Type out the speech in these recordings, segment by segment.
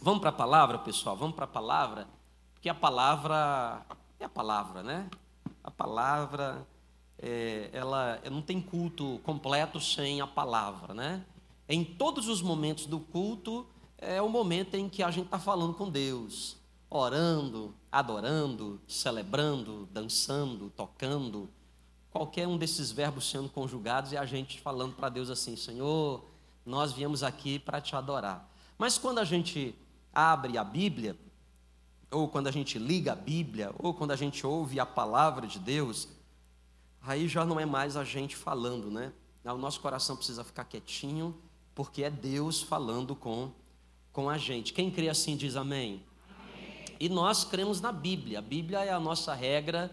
Vamos para a palavra, pessoal? Vamos para a palavra? Porque a palavra é a palavra, né? A palavra, é, ela não tem culto completo sem a palavra, né? Em todos os momentos do culto, é o momento em que a gente está falando com Deus, orando, adorando, celebrando, dançando, tocando, qualquer um desses verbos sendo conjugados e a gente falando para Deus assim: Senhor, nós viemos aqui para te adorar. Mas quando a gente abre a Bíblia, ou quando a gente liga a Bíblia, ou quando a gente ouve a palavra de Deus, aí já não é mais a gente falando, né? O nosso coração precisa ficar quietinho, porque é Deus falando com, com a gente. Quem crê assim diz amém. amém. E nós cremos na Bíblia. A Bíblia é a nossa regra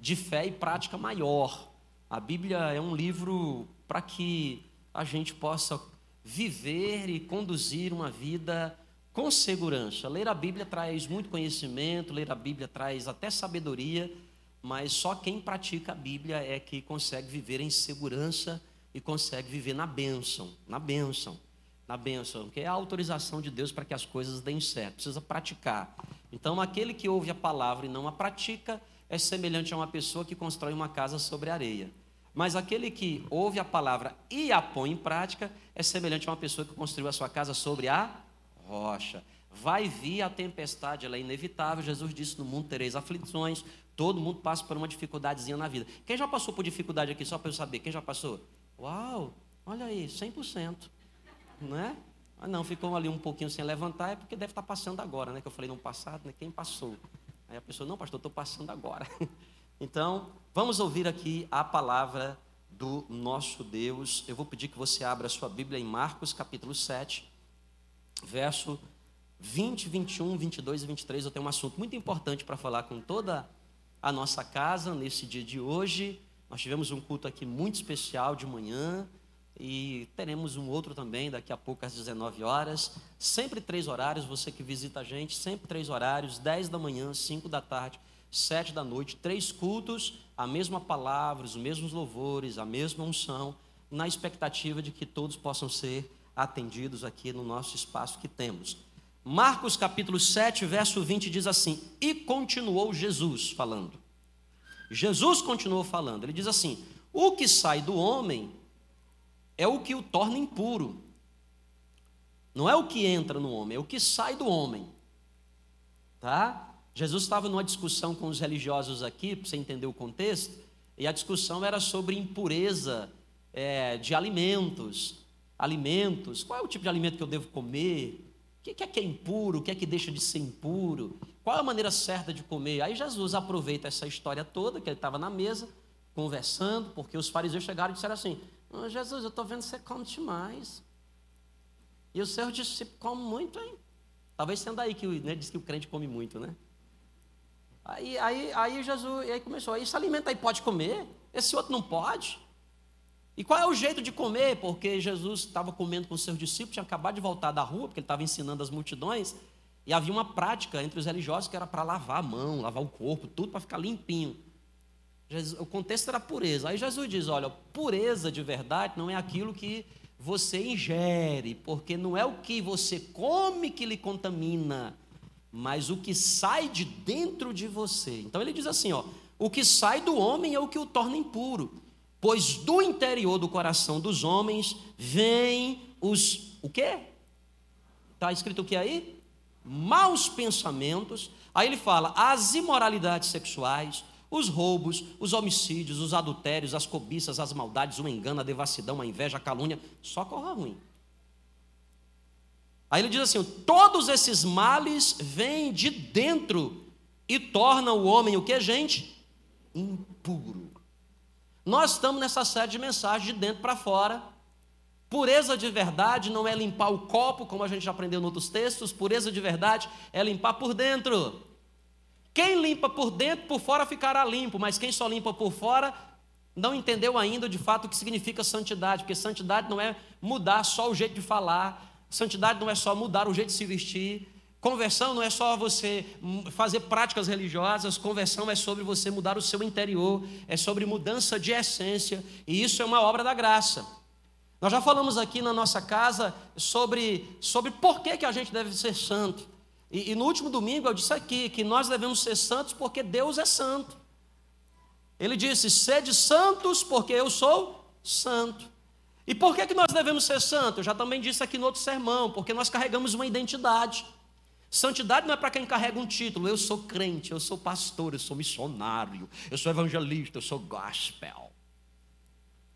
de fé e prática maior. A Bíblia é um livro para que a gente possa viver e conduzir uma vida com segurança. Ler a Bíblia traz muito conhecimento, ler a Bíblia traz até sabedoria, mas só quem pratica a Bíblia é que consegue viver em segurança e consegue viver na bênção, na bênção, na bênção, que é a autorização de Deus para que as coisas deem certo, precisa praticar. Então, aquele que ouve a palavra e não a pratica é semelhante a uma pessoa que constrói uma casa sobre areia. Mas aquele que ouve a palavra e a põe em prática é semelhante a uma pessoa que construiu a sua casa sobre a rocha. Vai vir a tempestade, ela é inevitável. Jesus disse: No mundo tereis aflições. Todo mundo passa por uma dificuldadezinha na vida. Quem já passou por dificuldade aqui, só para eu saber? Quem já passou? Uau, olha aí, 100%. Não é? Ah, não, ficou ali um pouquinho sem levantar, é porque deve estar passando agora, né? Que eu falei no passado, né? Quem passou? Aí a pessoa, não, pastor, estou passando agora. Então, vamos ouvir aqui a palavra do nosso Deus. Eu vou pedir que você abra a sua Bíblia em Marcos, capítulo 7 verso 20, 21, 22 e 23, eu tenho um assunto muito importante para falar com toda a nossa casa nesse dia de hoje. Nós tivemos um culto aqui muito especial de manhã e teremos um outro também daqui a pouco às 19 horas. Sempre três horários, você que visita a gente, sempre três horários: 10 da manhã, 5 da tarde, 7 da noite, três cultos, a mesma palavra, os mesmos louvores, a mesma unção, na expectativa de que todos possam ser atendidos aqui no nosso espaço que temos. Marcos capítulo 7, verso 20 diz assim: E continuou Jesus falando. Jesus continuou falando. Ele diz assim: O que sai do homem é o que o torna impuro. Não é o que entra no homem, é o que sai do homem. Tá? Jesus estava numa discussão com os religiosos aqui, para você entender o contexto, e a discussão era sobre impureza é, de alimentos alimentos, qual é o tipo de alimento que eu devo comer, o que é que é impuro, o que é que deixa de ser impuro, qual é a maneira certa de comer. Aí Jesus aproveita essa história toda, que ele estava na mesa, conversando, porque os fariseus chegaram e disseram assim: oh, Jesus, eu estou vendo que você come demais. E o Senhor disse: Você come muito, hein? Talvez sendo aí que né, diz que o crente come muito, né? Aí, aí, aí Jesus, aí começou: Esse alimento aí pode comer, esse outro não pode. E qual é o jeito de comer? Porque Jesus estava comendo com seus discípulos, tinha acabado de voltar da rua, porque ele estava ensinando as multidões, e havia uma prática entre os religiosos que era para lavar a mão, lavar o corpo, tudo para ficar limpinho. Jesus, o contexto era pureza. Aí Jesus diz: olha, pureza de verdade não é aquilo que você ingere, porque não é o que você come que lhe contamina, mas o que sai de dentro de você. Então ele diz assim: ó, o que sai do homem é o que o torna impuro pois do interior do coração dos homens vêm os o quê? Está escrito o que aí? Maus pensamentos. Aí ele fala as imoralidades sexuais, os roubos, os homicídios, os adultérios, as cobiças, as maldades, o engano, a devassidão, a inveja, a calúnia, só corra ruim. Aí ele diz assim: todos esses males vêm de dentro e tornam o homem o que, gente? Impuro. Nós estamos nessa série de mensagens de dentro para fora. Pureza de verdade não é limpar o copo, como a gente já aprendeu em outros textos, pureza de verdade é limpar por dentro. Quem limpa por dentro, por fora ficará limpo, mas quem só limpa por fora não entendeu ainda de fato o que significa santidade, porque santidade não é mudar só o jeito de falar, santidade não é só mudar o jeito de se vestir, Conversão não é só você fazer práticas religiosas, conversão é sobre você mudar o seu interior, é sobre mudança de essência, e isso é uma obra da graça. Nós já falamos aqui na nossa casa sobre, sobre por que, que a gente deve ser santo. E, e no último domingo eu disse aqui que nós devemos ser santos porque Deus é santo. Ele disse: sede santos, porque eu sou santo. E por que, que nós devemos ser santos? Eu já também disse aqui no outro sermão, porque nós carregamos uma identidade. Santidade não é para quem carrega um título. Eu sou crente, eu sou pastor, eu sou missionário, eu sou evangelista, eu sou gospel.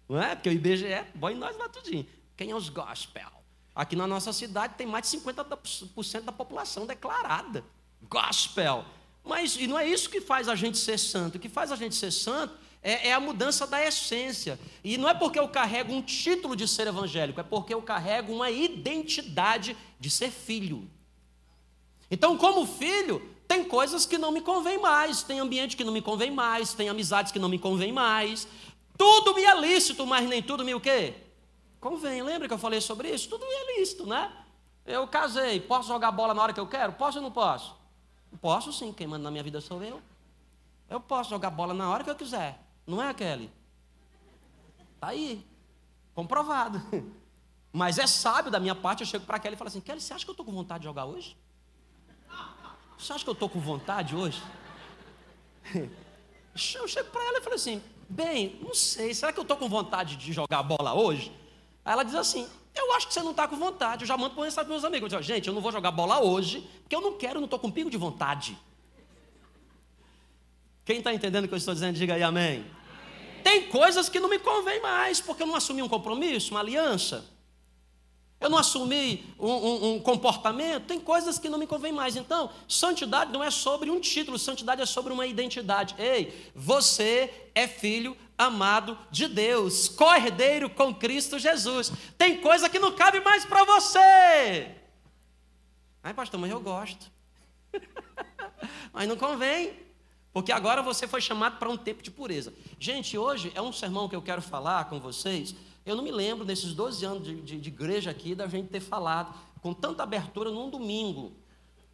Não é? Porque o IBGE põe nós lá tudinho. Quem é os gospel? Aqui na nossa cidade tem mais de 50% da população declarada. Gospel. Mas e não é isso que faz a gente ser santo. O que faz a gente ser santo é, é, a mudança da essência. E não é porque eu carrego um título de ser evangélico, é porque eu carrego uma identidade de ser filho. Então, como filho, tem coisas que não me convém mais, tem ambiente que não me convém mais, tem amizades que não me convém mais. Tudo me é lícito, mas nem tudo me o quê? Convém. Lembra que eu falei sobre isso? Tudo me é lícito, né? Eu casei, posso jogar bola na hora que eu quero? Posso ou não posso? Posso sim, quem manda na minha vida sou eu. Eu posso jogar bola na hora que eu quiser. Não é, Kelly? Está aí. Comprovado. Mas é sábio da minha parte, eu chego para Kelly e falo assim, Kelly, você acha que eu estou com vontade de jogar hoje? Você acha que eu estou com vontade hoje? Eu chego para ela e falo assim, bem, não sei, será que eu estou com vontade de jogar bola hoje? Aí ela diz assim, eu acho que você não está com vontade. Eu já mando para mensagem para meus amigos. Eu digo, gente, eu não vou jogar bola hoje, porque eu não quero, não estou com pingo de vontade. Quem está entendendo o que eu estou dizendo, diga aí amém. Tem coisas que não me convém mais, porque eu não assumi um compromisso, uma aliança. Eu não assumi um, um, um, comportamento, tem coisas que não me convém mais. Então, santidade não é sobre um título, santidade é sobre uma identidade. Ei, você é filho amado de Deus, cordeiro com Cristo Jesus. Tem coisa que não cabe mais para você. Ai, pastor, mas eu gosto. mas não convém. Porque agora você foi chamado para um tempo de pureza. Gente, hoje é um sermão que eu quero falar com vocês. Eu não me lembro, nesses 12 anos de, de, de igreja aqui, da gente ter falado com tanta abertura num domingo.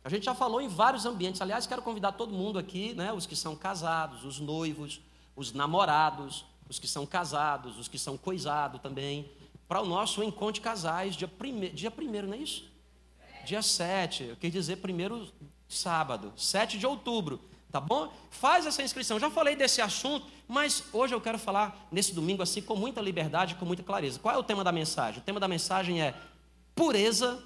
A gente já falou em vários ambientes. Aliás, quero convidar todo mundo aqui, né, os que são casados, os noivos, os namorados, os que são casados, os que são coisados também, para o nosso encontro de casais, dia 1 dia primeiro, não é isso? Dia 7, eu quis dizer primeiro sábado, 7 de outubro tá bom? Faz essa inscrição. Já falei desse assunto, mas hoje eu quero falar nesse domingo assim com muita liberdade, com muita clareza. Qual é o tema da mensagem? O tema da mensagem é pureza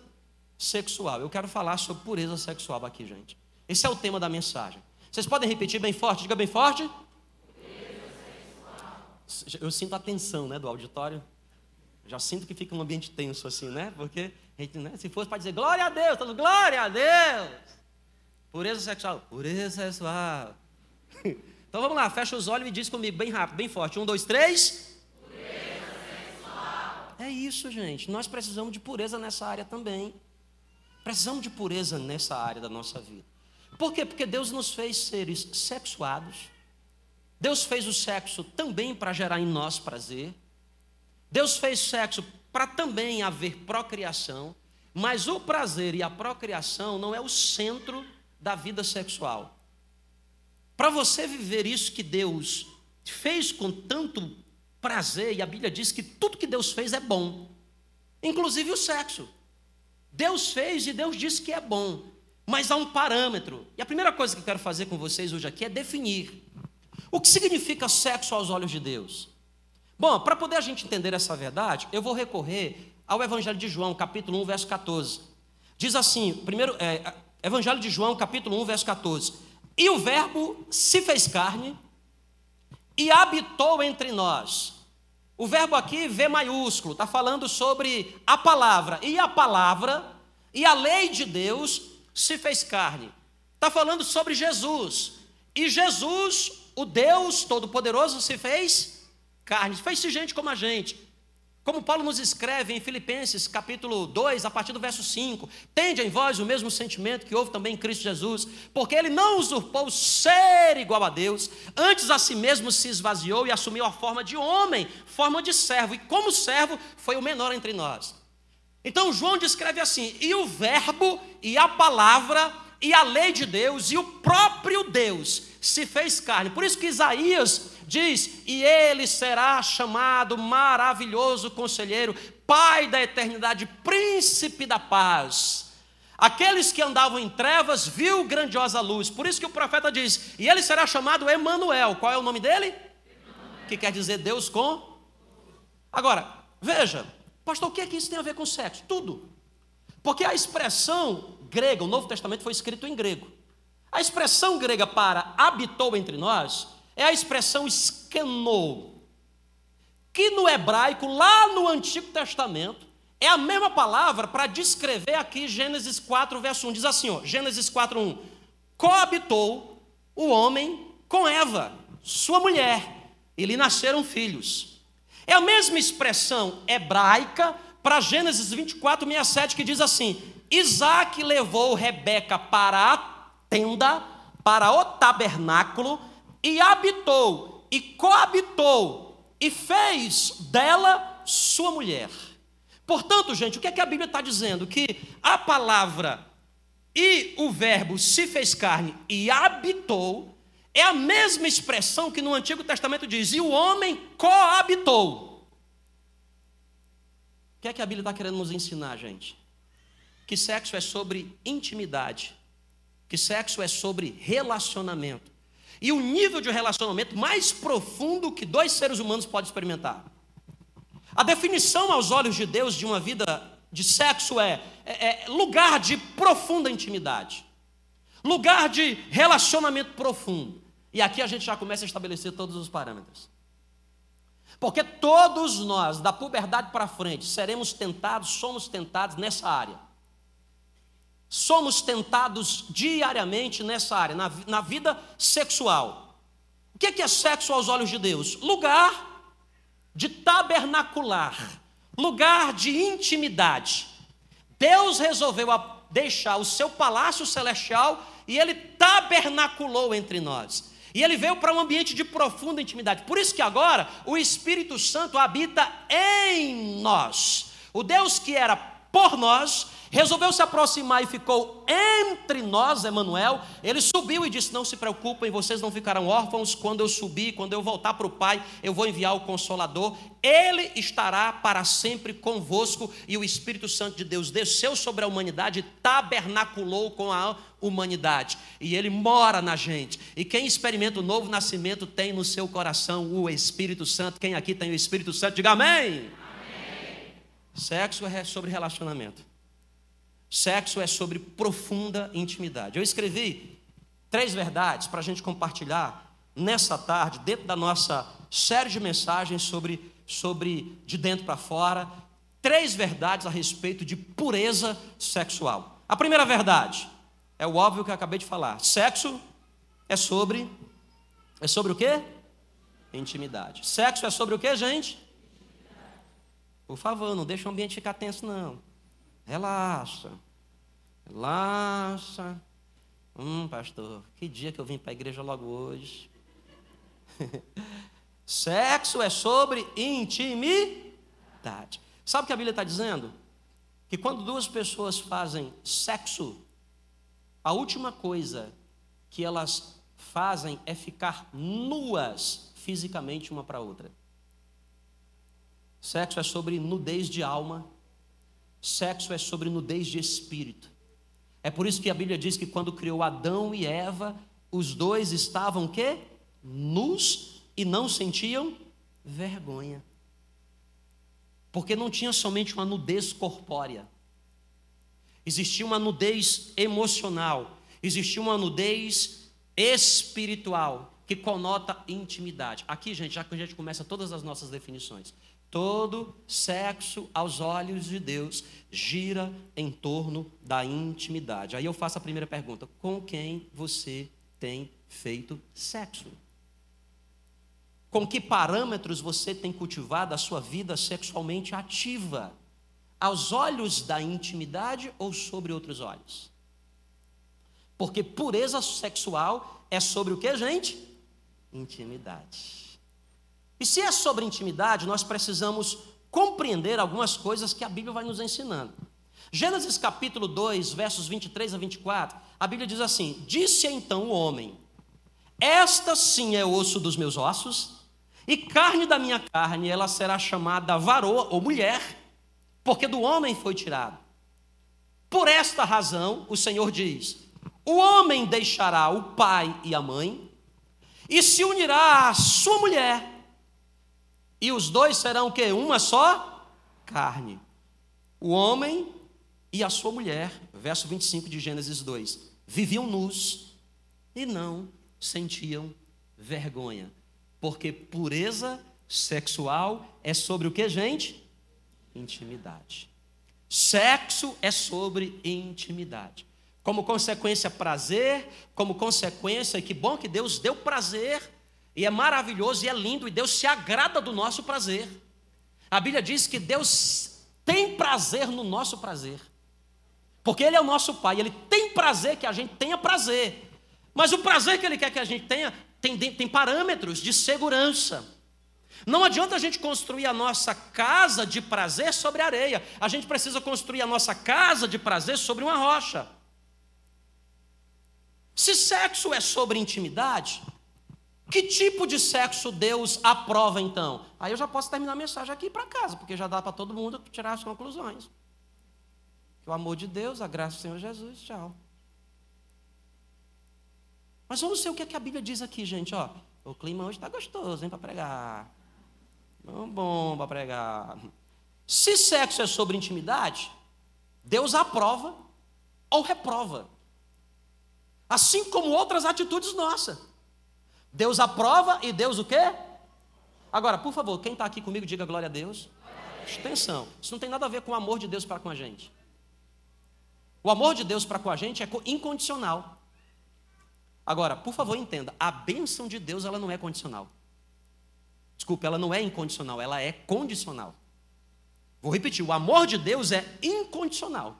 sexual. Eu quero falar sobre pureza sexual aqui, gente. Esse é o tema da mensagem. Vocês podem repetir bem forte? Diga bem forte. Eu sinto a tensão, né, do auditório. Já sinto que fica um ambiente tenso assim, né? Porque né, se fosse para dizer glória a Deus, todo glória a Deus. Pureza sexual. Pureza sexual. Então vamos lá, fecha os olhos e diz comigo bem rápido, bem forte. Um, dois, três. Pureza sexual. É isso, gente. Nós precisamos de pureza nessa área também. Precisamos de pureza nessa área da nossa vida. Por quê? Porque Deus nos fez seres sexuados. Deus fez o sexo também para gerar em nós prazer. Deus fez sexo para também haver procriação. Mas o prazer e a procriação não é o centro da vida sexual. Para você viver isso que Deus fez com tanto prazer, e a Bíblia diz que tudo que Deus fez é bom, inclusive o sexo. Deus fez e Deus disse que é bom, mas há um parâmetro. E a primeira coisa que eu quero fazer com vocês hoje aqui é definir o que significa sexo aos olhos de Deus. Bom, para poder a gente entender essa verdade, eu vou recorrer ao Evangelho de João, capítulo 1, verso 14. Diz assim, primeiro, é, Evangelho de João, capítulo 1, verso 14. E o Verbo se fez carne e habitou entre nós. O verbo aqui, V maiúsculo, está falando sobre a palavra. E a palavra e a lei de Deus se fez carne. Está falando sobre Jesus. E Jesus, o Deus Todo-Poderoso, se fez carne. Fez-se gente como a gente. Como Paulo nos escreve em Filipenses capítulo 2, a partir do verso 5: Tende em vós o mesmo sentimento que houve também em Cristo Jesus, porque ele não usurpou ser igual a Deus, antes a si mesmo se esvaziou e assumiu a forma de homem, forma de servo, e como servo foi o menor entre nós. Então João descreve assim: e o Verbo, e a palavra, e a lei de Deus, e o próprio Deus se fez carne. Por isso que Isaías diz: E ele será chamado maravilhoso conselheiro, Pai da eternidade, príncipe da paz. Aqueles que andavam em trevas viu grandiosa luz. Por isso que o profeta diz: E ele será chamado Emanuel. Qual é o nome dele? Emanuel. Que quer dizer Deus com. Agora, veja, pastor, o que é que isso tem a ver com sexo? Tudo. Porque a expressão grega, o Novo Testamento foi escrito em grego. A expressão grega para habitou entre nós é a expressão escanou, que no hebraico, lá no Antigo Testamento, é a mesma palavra para descrever aqui Gênesis 4, verso 1. Diz assim, ó, Gênesis 4, 1. Coabitou o homem com Eva, sua mulher, e lhe nasceram filhos. É a mesma expressão hebraica para Gênesis 24, 67, que diz assim: Isaac levou Rebeca para a tenda, para o tabernáculo, e habitou, e coabitou, e fez dela sua mulher. Portanto, gente, o que é que a Bíblia está dizendo? Que a palavra e o verbo se fez carne e habitou é a mesma expressão que no Antigo Testamento diz, e o homem coabitou. O que é que a Bíblia está querendo nos ensinar, gente? Que sexo é sobre intimidade, que sexo é sobre relacionamento. E o nível de relacionamento mais profundo que dois seres humanos podem experimentar. A definição aos olhos de Deus de uma vida de sexo é, é, é lugar de profunda intimidade, lugar de relacionamento profundo. E aqui a gente já começa a estabelecer todos os parâmetros. Porque todos nós, da puberdade para frente, seremos tentados, somos tentados nessa área. Somos tentados diariamente nessa área, na, na vida sexual. O que é, que é sexo aos olhos de Deus? Lugar de tabernacular, lugar de intimidade. Deus resolveu deixar o seu palácio celestial e ele tabernaculou entre nós. E ele veio para um ambiente de profunda intimidade. Por isso que agora o Espírito Santo habita em nós. O Deus que era por nós resolveu se aproximar e ficou entre nós, Emanuel. Ele subiu e disse: Não se preocupem, vocês não ficarão órfãos. Quando eu subir, quando eu voltar para o Pai, eu vou enviar o Consolador. Ele estará para sempre convosco. E o Espírito Santo de Deus desceu sobre a humanidade tabernaculou com a humanidade. E ele mora na gente. E quem experimenta o novo nascimento tem no seu coração o Espírito Santo. Quem aqui tem o Espírito Santo, diga amém. amém. Sexo é sobre relacionamento. Sexo é sobre profunda intimidade. Eu escrevi três verdades para a gente compartilhar nessa tarde, dentro da nossa série de mensagens sobre, sobre de dentro para fora, três verdades a respeito de pureza sexual. A primeira verdade é o óbvio que eu acabei de falar. Sexo é sobre é sobre o quê? Intimidade. Sexo é sobre o quê, gente? Por favor, não deixa o ambiente ficar tenso não. Relaxa. Relaxa. Hum, pastor, que dia que eu vim para a igreja logo hoje. Sexo é sobre intimidade. Sabe o que a Bíblia está dizendo? Que quando duas pessoas fazem sexo, a última coisa que elas fazem é ficar nuas fisicamente uma para outra. Sexo é sobre nudez de alma Sexo é sobre nudez de espírito. É por isso que a Bíblia diz que quando criou Adão e Eva, os dois estavam quê? Nus e não sentiam vergonha. Porque não tinha somente uma nudez corpórea. Existia uma nudez emocional, existia uma nudez espiritual que conota intimidade. Aqui, gente, já que a gente começa todas as nossas definições. Todo sexo aos olhos de Deus gira em torno da intimidade. Aí eu faço a primeira pergunta: com quem você tem feito sexo? Com que parâmetros você tem cultivado a sua vida sexualmente ativa? Aos olhos da intimidade ou sobre outros olhos? Porque pureza sexual é sobre o que, gente? Intimidade. E se é sobre intimidade, nós precisamos compreender algumas coisas que a Bíblia vai nos ensinando. Gênesis capítulo 2, versos 23 a 24, a Bíblia diz assim: Disse então o homem: Esta sim é osso dos meus ossos E carne da minha carne, ela será chamada varoa ou mulher, porque do homem foi tirado. Por esta razão, o Senhor diz: o homem deixará o pai e a mãe, e se unirá à sua mulher, e os dois serão o quê? Uma só carne. O homem e a sua mulher, verso 25 de Gênesis 2, viviam nus e não sentiam vergonha, porque pureza sexual é sobre o que, gente? Intimidade. Sexo é sobre intimidade. Como consequência, prazer, como consequência, que bom que Deus deu prazer, e é maravilhoso e é lindo, e Deus se agrada do nosso prazer. A Bíblia diz que Deus tem prazer no nosso prazer, porque Ele é o nosso Pai, Ele tem prazer que a gente tenha prazer, mas o prazer que Ele quer que a gente tenha tem, tem parâmetros de segurança. Não adianta a gente construir a nossa casa de prazer sobre areia. A gente precisa construir a nossa casa de prazer sobre uma rocha. Se sexo é sobre intimidade, que tipo de sexo Deus aprova então? Aí eu já posso terminar a mensagem aqui para casa, porque já dá para todo mundo tirar as conclusões. Que o amor de Deus, a graça do Senhor Jesus, tchau. Mas vamos ver o que, é que a Bíblia diz aqui, gente. Ó, o clima hoje está gostoso, hein, para pregar. Não bom para pregar. Se sexo é sobre intimidade, Deus aprova ou reprova. Assim como outras atitudes nossas. Deus aprova e Deus o quê? Agora, por favor, quem está aqui comigo, diga glória a Deus. Atenção, isso não tem nada a ver com o amor de Deus para com a gente. O amor de Deus para com a gente é incondicional. Agora, por favor, entenda, a bênção de Deus ela não é condicional. Desculpa, ela não é incondicional, ela é condicional. Vou repetir: o amor de Deus é incondicional.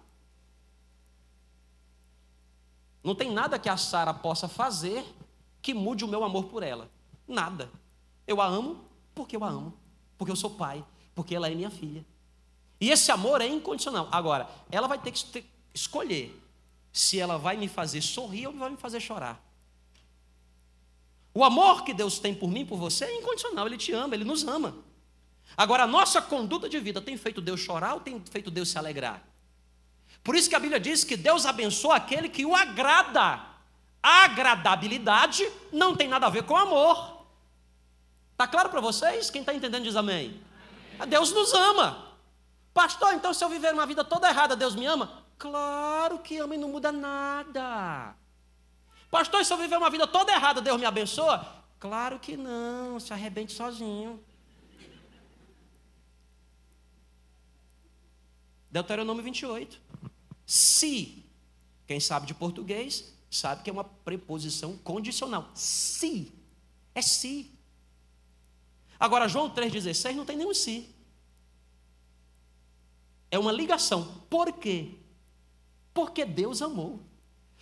Não tem nada que a Sara possa fazer que mude o meu amor por ela. Nada. Eu a amo porque eu a amo, porque eu sou pai, porque ela é minha filha. E esse amor é incondicional. Agora, ela vai ter que escolher se ela vai me fazer sorrir ou vai me fazer chorar. O amor que Deus tem por mim, por você, é incondicional. Ele te ama, ele nos ama. Agora, a nossa conduta de vida tem feito Deus chorar ou tem feito Deus se alegrar? Por isso que a Bíblia diz que Deus abençoa aquele que o agrada. Agradabilidade não tem nada a ver com amor. Está claro para vocês? Quem está entendendo diz amém. amém. Deus nos ama. Pastor, então se eu viver uma vida toda errada, Deus me ama? Claro que ama e não muda nada. Pastor, se eu viver uma vida toda errada, Deus me abençoa? Claro que não, se arrebente sozinho. Deuteronômio 28. Se, quem sabe de português, sabe que é uma preposição condicional. Se. É se. Agora, João 3,16 não tem nenhum se. É uma ligação. Por quê? Porque Deus amou.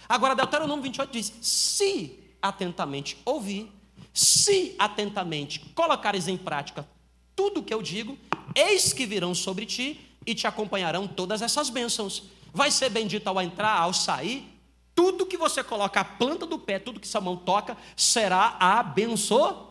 Agora, Deuteronômio 28 diz: se atentamente ouvir, se atentamente colocares em prática tudo o que eu digo, eis que virão sobre ti e te acompanharão todas essas bênçãos. Vai ser bendito ao entrar, ao sair. Tudo que você coloca a planta do pé, tudo que sua mão toca, será abençoado.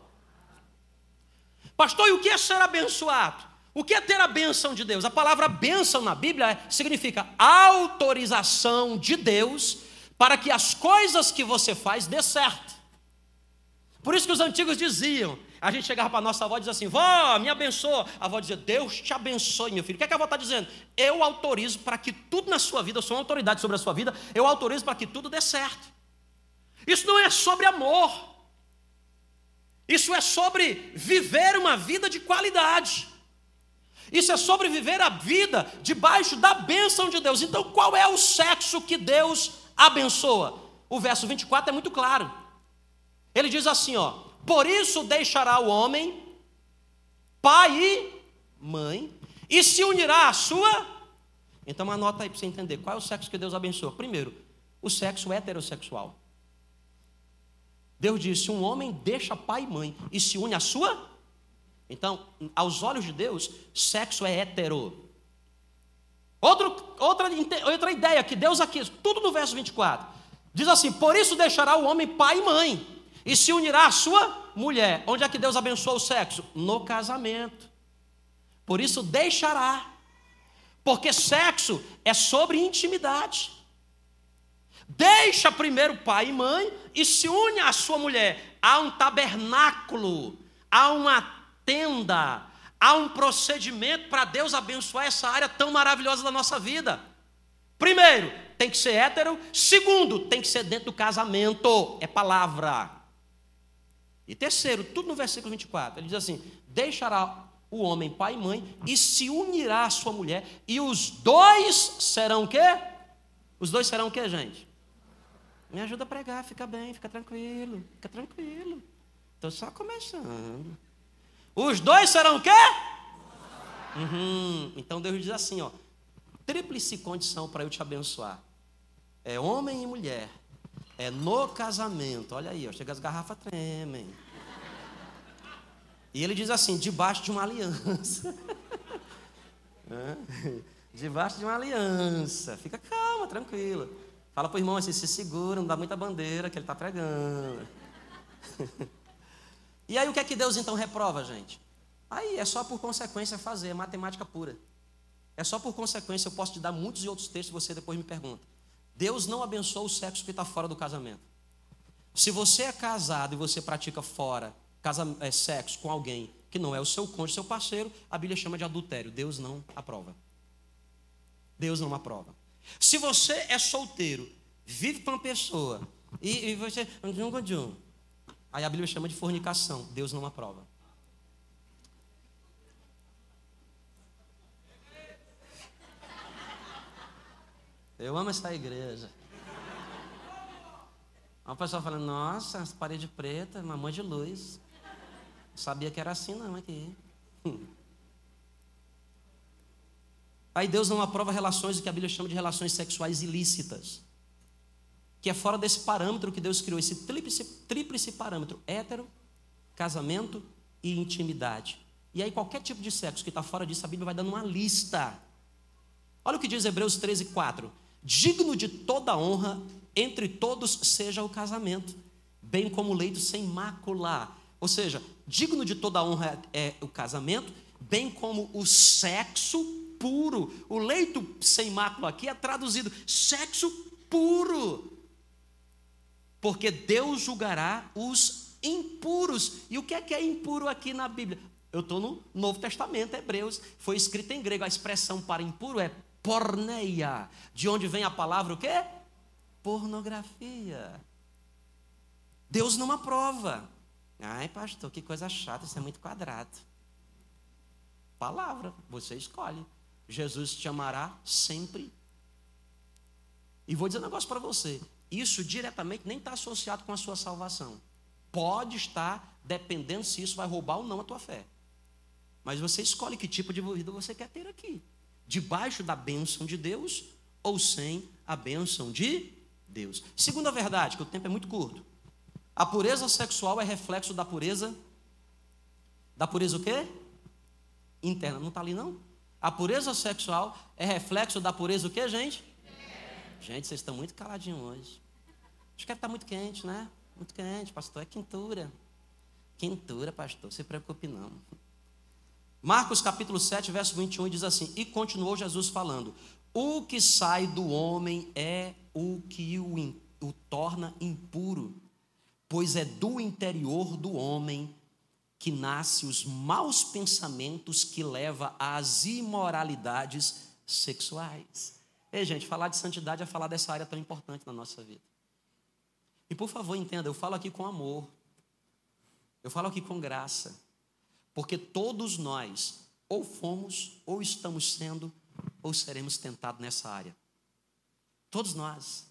Pastor, e o que é ser abençoado? O que é ter a benção de Deus? A palavra bênção na Bíblia significa autorização de Deus para que as coisas que você faz dê certo. Por isso que os antigos diziam, a gente chegava para nossa avó e dizia assim, vó, me abençoa. A avó dizia, Deus te abençoe, meu filho. O que, é que a avó está dizendo? Eu autorizo para que tudo na sua vida, eu sou uma autoridade sobre a sua vida, eu autorizo para que tudo dê certo. Isso não é sobre amor. Isso é sobre viver uma vida de qualidade. Isso é sobre viver a vida debaixo da bênção de Deus. Então, qual é o sexo que Deus abençoa? O verso 24 é muito claro. Ele diz assim, ó: "Por isso deixará o homem pai e mãe e se unirá à sua". Então anota aí para você entender qual é o sexo que Deus abençoa. Primeiro, o sexo heterossexual. Deus disse: um homem deixa pai e mãe e se une à sua. Então, aos olhos de Deus, sexo é hetero. Outro, outra, outra ideia que Deus aqui, tudo no verso 24, diz assim: Por isso deixará o homem pai e mãe, e se unirá à sua mulher. Onde é que Deus abençoa o sexo? No casamento. Por isso deixará. Porque sexo é sobre intimidade. Deixa primeiro pai e mãe e se une à sua mulher. Há um tabernáculo, há uma tenda, há um procedimento para Deus abençoar essa área tão maravilhosa da nossa vida. Primeiro, tem que ser hétero. Segundo, tem que ser dentro do casamento. É palavra. E terceiro, tudo no versículo 24. Ele diz assim: Deixará o homem pai e mãe e se unirá à sua mulher, e os dois serão o quê? Os dois serão o quê, gente? Me ajuda a pregar, fica bem, fica tranquilo, fica tranquilo. Estou só começando. Os dois serão o quê? Uhum. Então Deus diz assim, ó, tríplice condição para eu te abençoar. É homem e mulher. É no casamento. Olha aí, ó, chega as garrafas tremem. E ele diz assim: debaixo de uma aliança. debaixo de uma aliança. Fica calma, tranquilo. Fala para o irmão assim: se segura, não dá muita bandeira que ele está pregando. e aí o que é que Deus então reprova, gente? Aí é só por consequência fazer, é matemática pura. É só por consequência, eu posso te dar muitos e outros textos, você depois me pergunta. Deus não abençoa o sexo que está fora do casamento. Se você é casado e você pratica fora casa, é, sexo com alguém que não é o seu cônjuge, seu parceiro, a Bíblia chama de adultério. Deus não aprova. Deus não aprova. Se você é solteiro, vive com uma pessoa e, e você. Aí a Bíblia chama de fornicação. Deus não aprova. Eu amo essa igreja. Uma pessoa falando, nossa, as paredes pretas, uma mãe de luz. Não sabia que era assim não aqui. Aí Deus não aprova relações, o que a Bíblia chama de relações sexuais ilícitas. Que é fora desse parâmetro que Deus criou, esse tríplice, tríplice parâmetro: hétero, casamento e intimidade. E aí, qualquer tipo de sexo que está fora disso, a Bíblia vai dando uma lista. Olha o que diz Hebreus 13, 4. Digno de toda honra entre todos seja o casamento, bem como o leito sem mácula. Ou seja, digno de toda honra é o casamento, bem como o sexo puro. O leito sem mácula aqui é traduzido sexo puro. Porque Deus julgará os impuros. E o que é que é impuro aqui na Bíblia? Eu estou no Novo Testamento, Hebreus. Foi escrito em grego. A expressão para impuro é porneia, de onde vem a palavra o quê? Pornografia. Deus não aprova. Ai, pastor, que coisa chata, isso é muito quadrado. Palavra, você escolhe. Jesus te amará sempre. E vou dizer um negócio para você: isso diretamente nem está associado com a sua salvação. Pode estar dependendo se isso vai roubar ou não a tua fé. Mas você escolhe que tipo de vida você quer ter aqui debaixo da bênção de Deus ou sem a bênção de Deus. Segunda verdade, que o tempo é muito curto. A pureza sexual é reflexo da pureza. Da pureza o quê? Interna. Não está ali não? A pureza sexual é reflexo da pureza o quê, gente? Gente, vocês estão muito caladinhos hoje. Acho que está muito quente, né? Muito quente, pastor. É quintura. Quintura, pastor. Se preocupe não. Marcos capítulo 7, verso 21 diz assim: E continuou Jesus falando: O que sai do homem é o que o, o torna impuro, pois é do interior do homem que nasce os maus pensamentos que leva às imoralidades sexuais. Ei, gente, falar de santidade é falar dessa área tão importante na nossa vida. E por favor, entenda, eu falo aqui com amor. Eu falo aqui com graça. Porque todos nós ou fomos, ou estamos sendo, ou seremos tentados nessa área. Todos nós.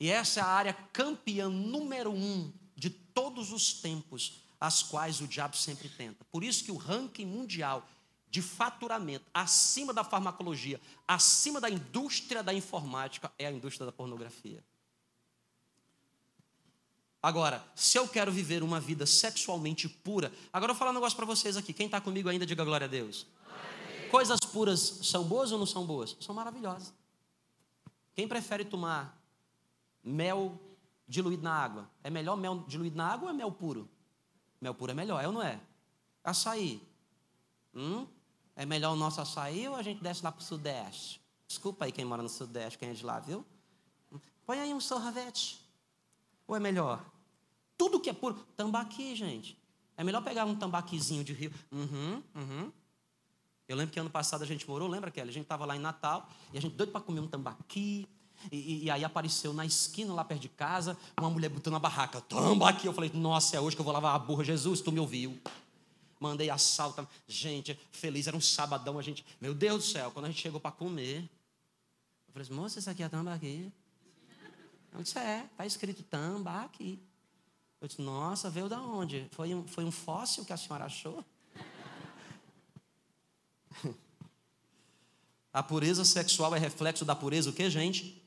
E essa é a área campeã número um de todos os tempos, as quais o diabo sempre tenta. Por isso que o ranking mundial de faturamento acima da farmacologia, acima da indústria da informática, é a indústria da pornografia. Agora, se eu quero viver uma vida sexualmente pura, agora eu vou falar um negócio para vocês aqui. Quem está comigo ainda, diga glória a Deus. Coisas puras são boas ou não são boas? São maravilhosas. Quem prefere tomar mel diluído na água? É melhor mel diluído na água ou é mel puro? Mel puro é melhor, é ou não é? Açaí. Hum? É melhor o nosso açaí ou a gente desce lá para o sudeste? Desculpa aí quem mora no sudeste, quem é de lá, viu? Põe aí um sorvete. Ou é melhor? Tudo que é puro. Tambaqui, gente. É melhor pegar um tambaquizinho de rio. Uhum, uhum. Eu lembro que ano passado a gente morou, lembra, Kelly? A gente estava lá em Natal e a gente doido para comer um tambaqui. E, e, aí apareceu na esquina, lá perto de casa, uma mulher botando a barraca. Tambaqui. Eu falei, nossa, é hoje que eu vou lavar a burra. Jesus, tu me ouviu. Mandei assalto. Gente, feliz, era um sabadão. A gente, meu Deus do céu, quando a gente chegou para comer, eu falei moça, isso aqui é tambaqui. Eu disse, é, está escrito tambaqui. Eu disse, nossa, veio da onde? Foi um, foi um fóssil que a senhora achou? A pureza sexual é reflexo da pureza o que, gente?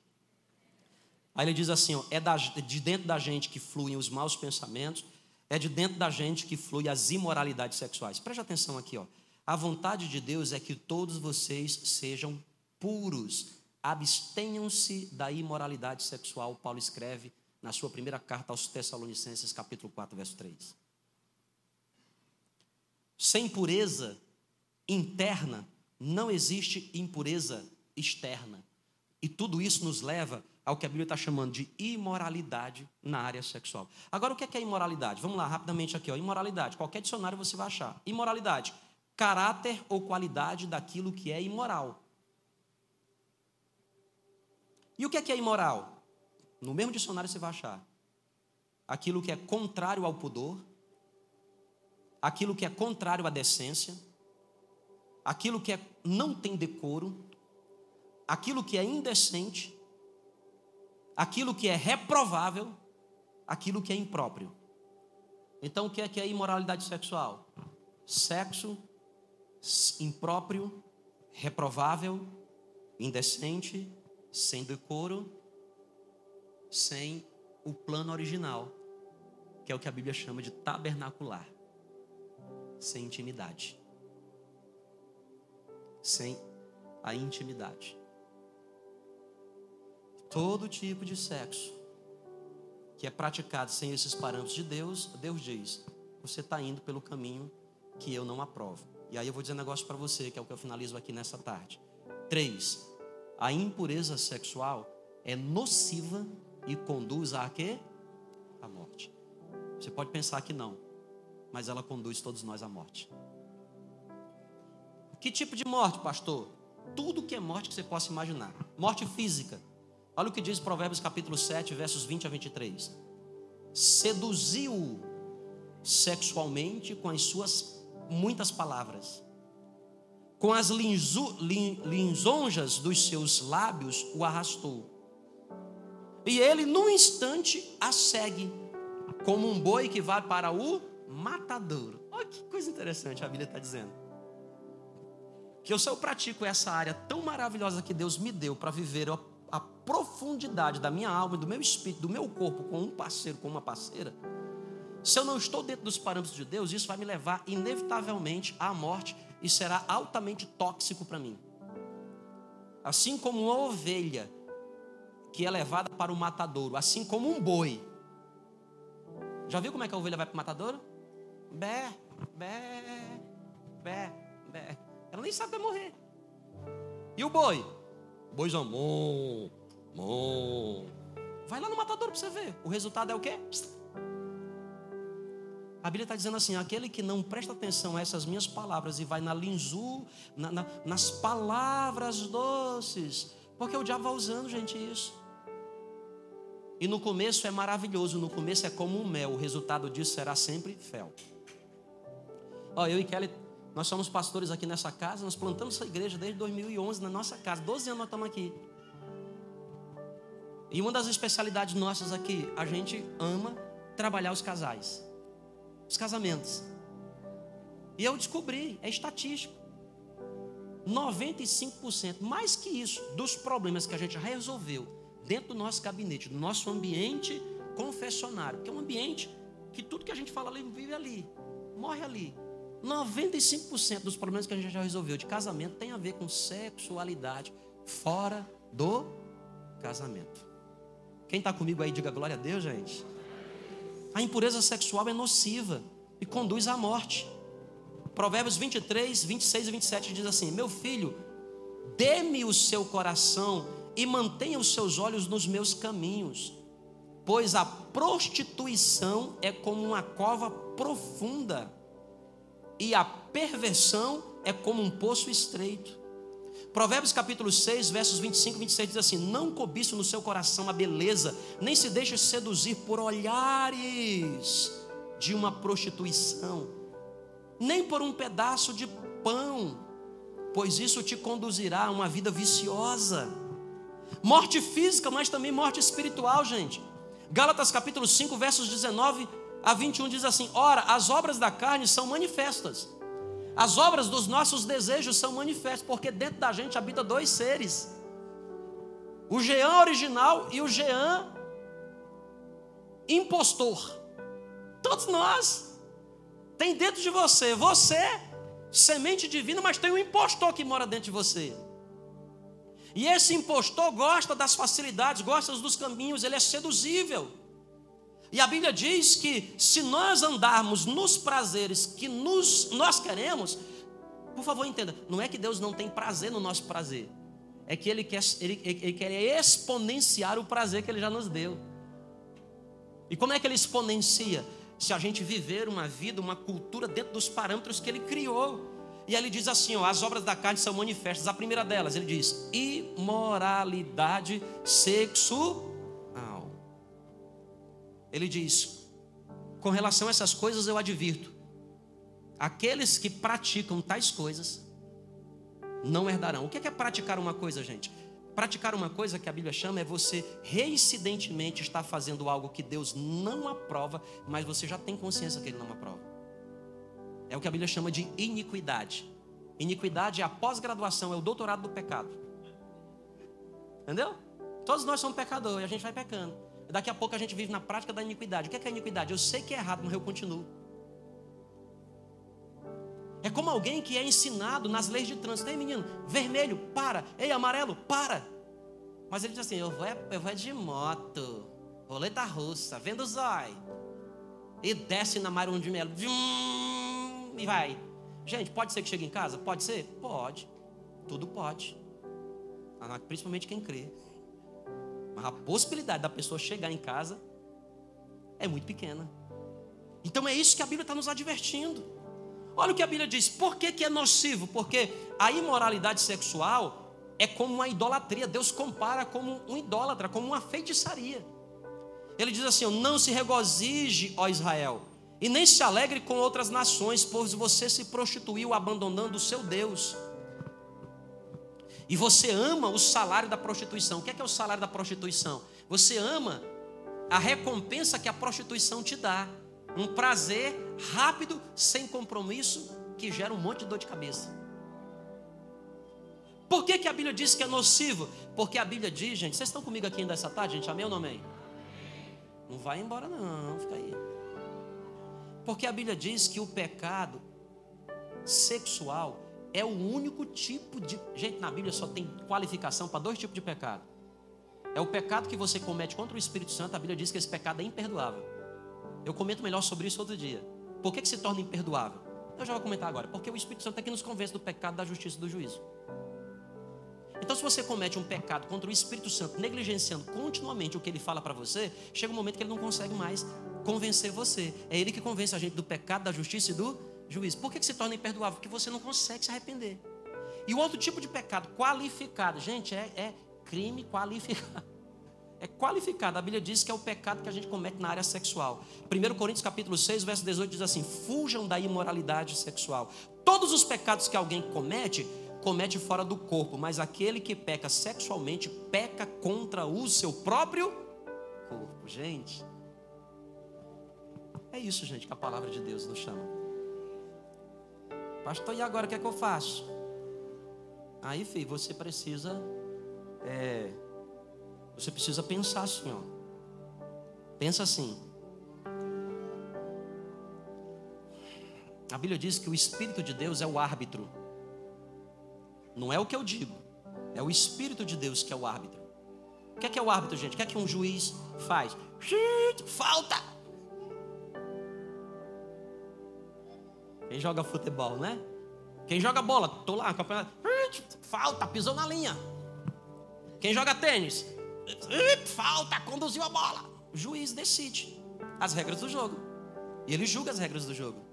Aí ele diz assim, ó, é da, de dentro da gente que fluem os maus pensamentos, é de dentro da gente que flui as imoralidades sexuais. Preste atenção aqui, ó. A vontade de Deus é que todos vocês sejam puros. Abstenham-se da imoralidade sexual, Paulo escreve na sua primeira carta aos Tessalonicenses, capítulo 4, verso 3. Sem pureza interna, não existe impureza externa. E tudo isso nos leva ao que a Bíblia está chamando de imoralidade na área sexual. Agora, o que é, que é imoralidade? Vamos lá, rapidamente aqui. Ó. Imoralidade, qualquer dicionário você vai achar. Imoralidade, caráter ou qualidade daquilo que é imoral. E o que é, que é imoral? No mesmo dicionário você vai achar. Aquilo que é contrário ao pudor, aquilo que é contrário à decência, aquilo que é, não tem decoro, aquilo que é indecente, aquilo que é reprovável, aquilo que é impróprio. Então, o que é que é imoralidade sexual? Sexo impróprio, reprovável, indecente, sem decoro, sem o plano original, que é o que a Bíblia chama de tabernacular, sem intimidade sem a intimidade. Todo tipo de sexo que é praticado sem esses parâmetros de Deus, Deus diz: você está indo pelo caminho que eu não aprovo. E aí eu vou dizer um negócio para você, que é o que eu finalizo aqui nessa tarde. Três, a impureza sexual é nociva e conduz a quê? A morte. Você pode pensar que não, mas ela conduz todos nós à morte. Que tipo de morte, pastor? Tudo que é morte que você possa imaginar. Morte física. Olha o que diz Provérbios capítulo 7, versos 20 a 23. Seduziu sexualmente com as suas muitas palavras. Com as lin, linzonjas dos seus lábios o arrastou. E ele, num instante, a segue, como um boi que vai para o matadouro. Olha que coisa interessante a Bíblia está dizendo que eu, eu pratico essa área tão maravilhosa que Deus me deu para viver a, a, profundidade da minha alma, do meu espírito, do meu corpo com um parceiro, com uma parceira, se eu não estou dentro dos parâmetros de Deus, isso vai me levar inevitavelmente à morte e será altamente tóxico para mim. Assim como uma ovelha que é levada para o matadouro, assim como um boi. Já viu como é que a ovelha vai para o matadouro? Bé, bé, bé, bé. Ela nem sabe morrer. E o boi? Boizão, mon, mon. Vai lá no matador para você ver. O resultado é o quê? A Bíblia está dizendo assim: aquele que não presta atenção a essas minhas palavras e vai na linzu, na, na, nas palavras doces, porque o diabo vai usando, gente, isso. E no começo é maravilhoso, no começo é como um mel, o resultado disso será sempre fel. Ó, eu e Kelly nós somos pastores aqui nessa casa, nós plantamos essa igreja desde 2011 na nossa casa. 12 anos nós estamos aqui. E uma das especialidades nossas aqui, a gente ama trabalhar os casais, os casamentos. E eu descobri, é estatístico. 95%, mais que isso, dos problemas que a gente resolveu dentro do nosso gabinete, do nosso ambiente confessionário, que é um ambiente que tudo que a gente fala ali vive ali, morre ali. 95% dos problemas que a gente já resolveu de casamento tem a ver com sexualidade fora do casamento. Quem está comigo aí, diga glória a Deus, gente. A impureza sexual é nociva e conduz à morte. Provérbios 23, 26 e 27 diz assim: Meu filho, dê-me o seu coração e mantenha os seus olhos nos meus caminhos, pois a prostituição é como uma cova profunda e a perversão é como um poço estreito. Provérbios capítulo 6, versos 25 e 26 diz assim: Não cobice no seu coração a beleza, nem se deixe seduzir por olhares de uma prostituição, nem por um pedaço de pão, pois isso te conduzirá a uma vida viciosa. Morte física, mas também morte espiritual, gente. Gálatas capítulo 5, versos 19 a 21 diz assim: Ora, as obras da carne são manifestas. As obras dos nossos desejos são manifestas, porque dentro da gente habita dois seres: o Jean original e o Jean impostor. Todos nós. Tem dentro de você, você, semente divina, mas tem um impostor que mora dentro de você. E esse impostor gosta das facilidades, gosta dos caminhos, ele é seduzível. E a Bíblia diz que se nós andarmos nos prazeres que nos, nós queremos, por favor, entenda, não é que Deus não tem prazer no nosso prazer, é que Ele quer, ele, ele quer exponenciar o prazer que Ele já nos deu. E como é que Ele exponencia? Se a gente viver uma vida, uma cultura dentro dos parâmetros que Ele criou. E ele diz assim: ó, as obras da carne são manifestas. A primeira delas, ele diz: imoralidade sexual. Ele diz: com relação a essas coisas eu advirto, aqueles que praticam tais coisas não herdarão. O que é, praticar uma coisa, gente? Praticar uma coisa que a Bíblia chama é você reincidentemente estar fazendo algo que Deus não aprova, mas você já tem consciência que Ele não aprova. É o que a Bíblia chama de iniquidade. Iniquidade é a pós-graduação, é o doutorado do pecado. Entendeu? Todos nós somos pecadores e a gente vai pecando. Daqui a pouco a gente vive na prática da iniquidade. O que é, que é iniquidade? Eu sei que é errado, mas eu continuo. É como alguém que é ensinado nas leis de trânsito. Ei, menino, vermelho, para. Ei, amarelo, para. Mas ele diz assim: eu vou, é, eu vou é de moto, roleta russa, vendo zói. E desce na Marum de Melo. E vai. Gente, pode ser que chegue em casa? Pode ser? Pode. Tudo pode. Ah, principalmente quem crê. Mas a possibilidade da pessoa chegar em casa é muito pequena. Então é isso que a Bíblia está nos advertindo. Olha o que a Bíblia diz. Por que, que é nocivo? Porque a imoralidade sexual é como uma idolatria. Deus compara como um idólatra, como uma feitiçaria. Ele diz assim: Não se regozije, ó Israel, e nem se alegre com outras nações, pois você se prostituiu abandonando o seu Deus. E você ama o salário da prostituição. O que é, que é o salário da prostituição? Você ama a recompensa que a prostituição te dá. Um prazer rápido, sem compromisso, que gera um monte de dor de cabeça. Por que, que a Bíblia diz que é nocivo? Porque a Bíblia diz, gente, vocês estão comigo aqui ainda essa tarde, gente? Amém ou não amém? Não vai embora, não, fica aí. Porque a Bíblia diz que o pecado sexual é o único tipo de. Gente, na Bíblia só tem qualificação para dois tipos de pecado. É o pecado que você comete contra o Espírito Santo, a Bíblia diz que esse pecado é imperdoável. Eu comento melhor sobre isso outro dia. Por que, que se torna imperdoável? Eu já vou comentar agora. Porque o Espírito Santo é que nos convence do pecado, da justiça e do juízo. Então, se você comete um pecado contra o Espírito Santo, negligenciando continuamente o que ele fala para você, chega um momento que ele não consegue mais convencer você. É ele que convence a gente do pecado, da justiça e do juízo. Por que, que se torna imperdoável? Porque você não consegue se arrepender. E o outro tipo de pecado, qualificado, gente, é, é crime qualificado. É qualificado. A Bíblia diz que é o pecado que a gente comete na área sexual. 1 Coríntios capítulo 6, verso 18 diz assim: Fujam da imoralidade sexual. Todos os pecados que alguém comete, comete fora do corpo, mas aquele que peca sexualmente peca contra o seu próprio corpo. Gente, é isso, gente, que a palavra de Deus nos chama. Pastor, e agora o que é que eu faço? Aí, filho, você precisa. É, você precisa pensar assim, ó. Pensa assim. A Bíblia diz que o Espírito de Deus é o árbitro. Não é o que eu digo. É o Espírito de Deus que é o árbitro. O que é, que é o árbitro, gente? O que é que um juiz faz? Falta! Quem joga futebol, né? Quem joga bola, tô lá, campeonato. Falta, pisou na linha. Quem joga tênis, falta, conduziu a bola. O juiz decide as regras do jogo. E ele julga as regras do jogo.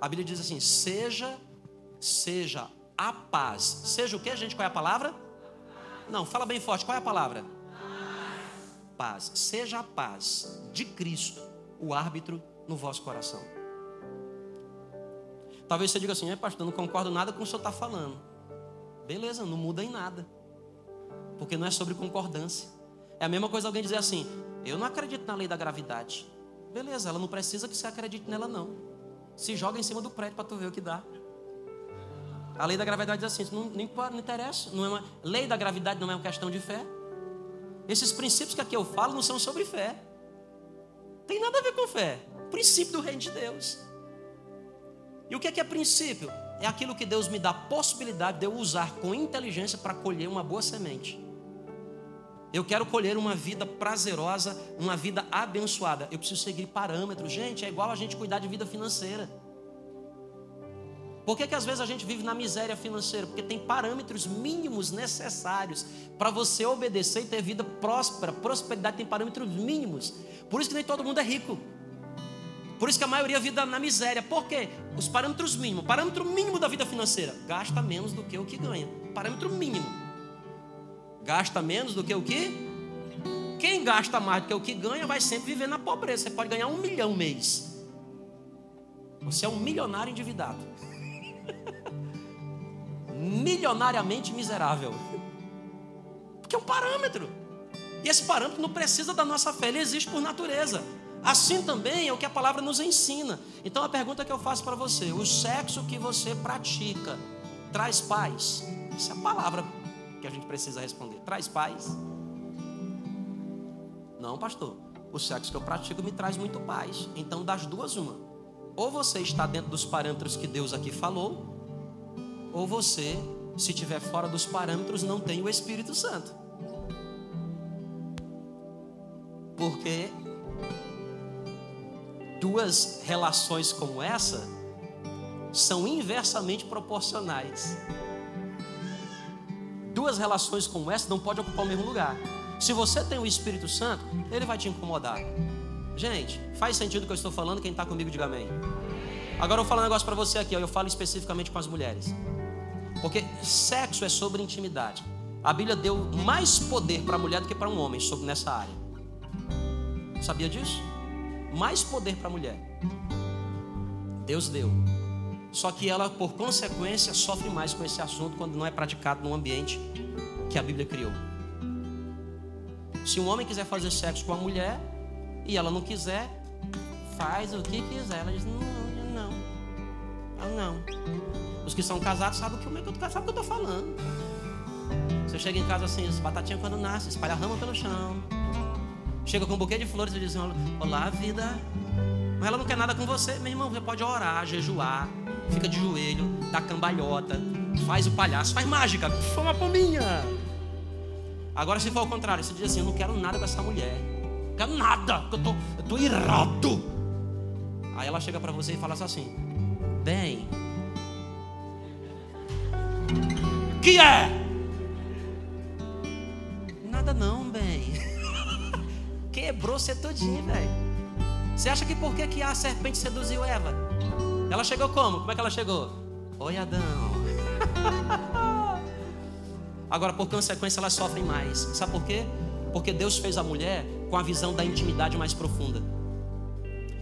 A Bíblia diz assim: seja, seja a paz. Seja o que, gente? Qual é a palavra? Não, fala bem forte. Qual é a palavra? Paz. Seja a paz de Cristo, o árbitro no vosso coração. Talvez você diga assim, é pastor, não concordo nada com o que o senhor está falando. Beleza, não muda em nada. Porque não é sobre concordância. É a mesma coisa alguém dizer assim, eu não acredito na lei da gravidade. Beleza, ela não precisa que você acredite nela, não. Se joga em cima do prédio para tu ver o que dá. A lei da gravidade diz assim, não, não, não interessa. Não é uma, lei da gravidade não é uma questão de fé. Esses princípios que aqui eu falo não são sobre fé. Tem nada a ver com fé. Princípio do reino de Deus. E o que é, que é princípio? É aquilo que Deus me dá a possibilidade de eu usar com inteligência para colher uma boa semente. Eu quero colher uma vida prazerosa, uma vida abençoada. Eu preciso seguir parâmetros. Gente, é igual a gente cuidar de vida financeira. Por que, que às vezes a gente vive na miséria financeira? Porque tem parâmetros mínimos necessários para você obedecer e ter vida próspera. Prosperidade tem parâmetros mínimos. Por isso que nem todo mundo é rico. Por isso que a maioria vive na miséria. Por quê? Os parâmetros mínimos. Parâmetro mínimo da vida financeira. Gasta menos do que o que ganha. Parâmetro mínimo. Gasta menos do que o que? Quem gasta mais do que o que ganha vai sempre viver na pobreza. Você pode ganhar um milhão mês. Você é um milionário endividado. Milionariamente miserável. Porque é um parâmetro. E esse parâmetro não precisa da nossa fé, ele existe por natureza. Assim também é o que a palavra nos ensina. Então a pergunta que eu faço para você: o sexo que você pratica traz paz? Essa é a palavra que a gente precisa responder. Traz paz? Não, pastor. O sexo que eu pratico me traz muito paz. Então, das duas, uma. Ou você está dentro dos parâmetros que Deus aqui falou, ou você, se estiver fora dos parâmetros, não tem o Espírito Santo. Porque duas relações como essa são inversamente proporcionais. Duas relações como essa não podem ocupar o mesmo lugar. Se você tem o Espírito Santo, ele vai te incomodar. Gente, faz sentido o que eu estou falando? Quem está comigo, diga amém. Agora eu vou falar um negócio para você aqui, eu falo especificamente com as mulheres. Porque sexo é sobre intimidade. A Bíblia deu mais poder para a mulher do que para um homem sobre nessa área. Sabia disso? Mais poder para a mulher. Deus deu. Só que ela, por consequência, sofre mais com esse assunto quando não é praticado no ambiente que a Bíblia criou. Se um homem quiser fazer sexo com a mulher e ela não quiser, faz o que quiser. Ela diz: Não, não, não. não. Os que são casados sabem que, eu, sabe o que eu estou falando. Você chega em casa assim, as batatinhas quando nascem, espalha rama pelo chão. Chega com um buquê de flores e diz: Olá, vida. Mas ela não quer nada com você, meu irmão. Você pode orar, jejuar, fica de joelho, dá cambalhota, faz o palhaço, faz mágica, foi uma pombinha. Agora, se for ao contrário, você diz assim: Eu não quero nada com essa mulher, não quero nada, eu tô, eu tô irado. Aí ela chega para você e fala assim: Bem, que é? Nada não, bem quebrou você todinho, velho. Você acha que por que, que a serpente seduziu Eva? Ela chegou como? Como é que ela chegou? Oi, Adão. Agora, por consequência, elas sofrem mais. Sabe por quê? Porque Deus fez a mulher com a visão da intimidade mais profunda.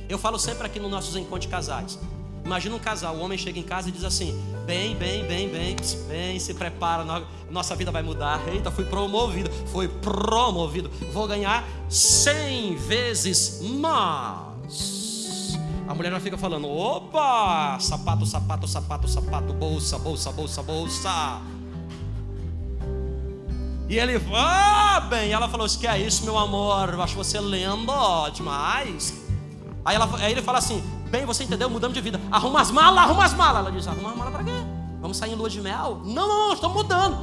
Eu falo sempre aqui nos nossos encontros casais. Imagina um casal, o homem chega em casa e diz assim: bem, bem, bem, bem, bem, se prepara, nossa vida vai mudar. Eita, fui promovido, fui promovido, vou ganhar cem vezes mais. A mulher já fica falando: opa, sapato, sapato, sapato, sapato, bolsa, bolsa, bolsa, bolsa. E ele, ah, bem, ela falou: Isso que é isso, meu amor? Eu acho você lendo demais. Aí, ela, aí ele fala assim: Bem, você entendeu? Mudamos de vida. Arruma as malas, arruma as malas. Ela diz: Arruma as malas para quê? Vamos sair em lua de mel? Não, não, não, estamos mudando.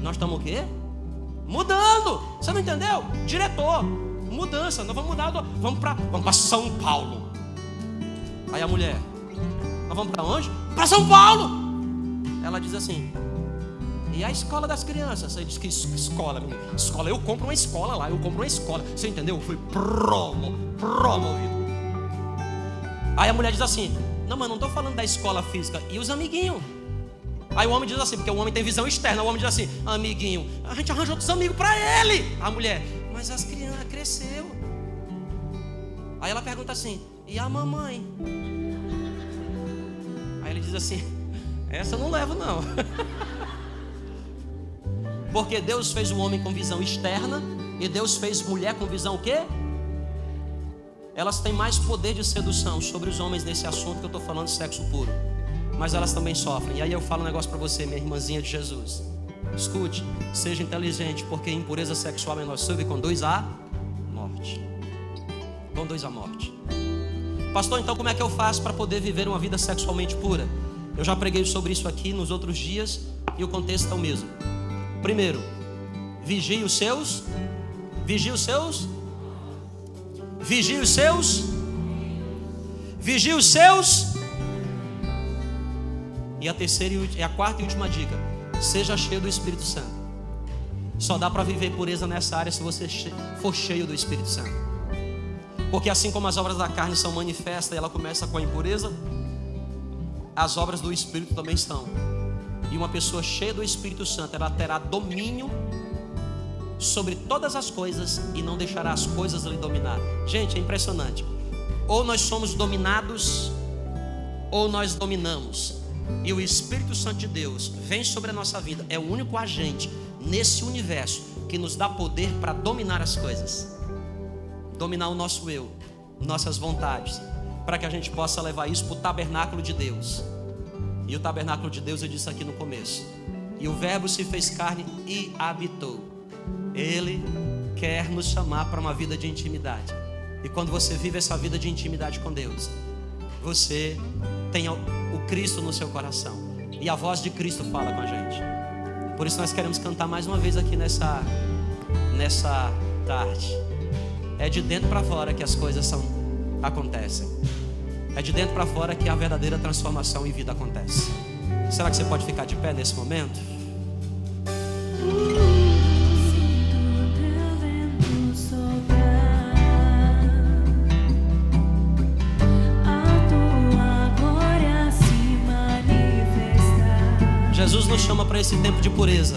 Nós estamos o quê? Mudando. Você não entendeu? Diretor. Mudança. Nós vamos mudar. Vamos para vamos São Paulo. Aí a mulher. Nós vamos para onde? Para São Paulo. Ela diz assim: e a escola das crianças? Você diz que escola. Escola, eu compro uma escola lá, eu compro uma escola. Você entendeu? Foi promo, promovido. Aí a mulher diz assim: Não, mas não estou falando da escola física. E os amiguinhos? Aí o homem diz assim, porque o homem tem visão externa. O homem diz assim: Amiguinho, a gente arranja outros amigos para ele. A mulher, mas as crianças cresceu. Aí ela pergunta assim: E a mamãe? Aí ele diz assim: Essa eu não levo, não. Porque Deus fez o homem com visão externa e Deus fez mulher com visão o quê? Elas têm mais poder de sedução sobre os homens nesse assunto que eu estou falando de sexo puro. Mas elas também sofrem. E aí eu falo um negócio para você, minha irmãzinha de Jesus. Escute, seja inteligente, porque impureza sexual é nociva e conduz à morte. Conduz à morte. Pastor, então como é que eu faço para poder viver uma vida sexualmente pura? Eu já preguei sobre isso aqui nos outros dias e o contexto é o mesmo. Primeiro, vigie os seus, vigie os seus, vigie os seus, vigie os seus. E a terceira e a quarta e última dica: seja cheio do Espírito Santo. Só dá para viver pureza nessa área se você for cheio do Espírito Santo. Porque assim como as obras da carne são manifestas e ela começa com a impureza, as obras do Espírito também são. E uma pessoa cheia do Espírito Santo, ela terá domínio sobre todas as coisas e não deixará as coisas lhe dominar. Gente, é impressionante. Ou nós somos dominados, ou nós dominamos. E o Espírito Santo de Deus vem sobre a nossa vida, é o único agente nesse universo que nos dá poder para dominar as coisas, dominar o nosso eu, nossas vontades, para que a gente possa levar isso para o tabernáculo de Deus. E o tabernáculo de Deus eu disse aqui no começo. E o Verbo se fez carne e habitou. Ele quer nos chamar para uma vida de intimidade. E quando você vive essa vida de intimidade com Deus, você tem o Cristo no seu coração. E a voz de Cristo fala com a gente. Por isso nós queremos cantar mais uma vez aqui nessa nessa tarde. É de dentro para fora que as coisas são acontecem. É de dentro para fora que a verdadeira transformação em vida acontece. Será que você pode ficar de pé nesse momento? Esse tempo de pureza.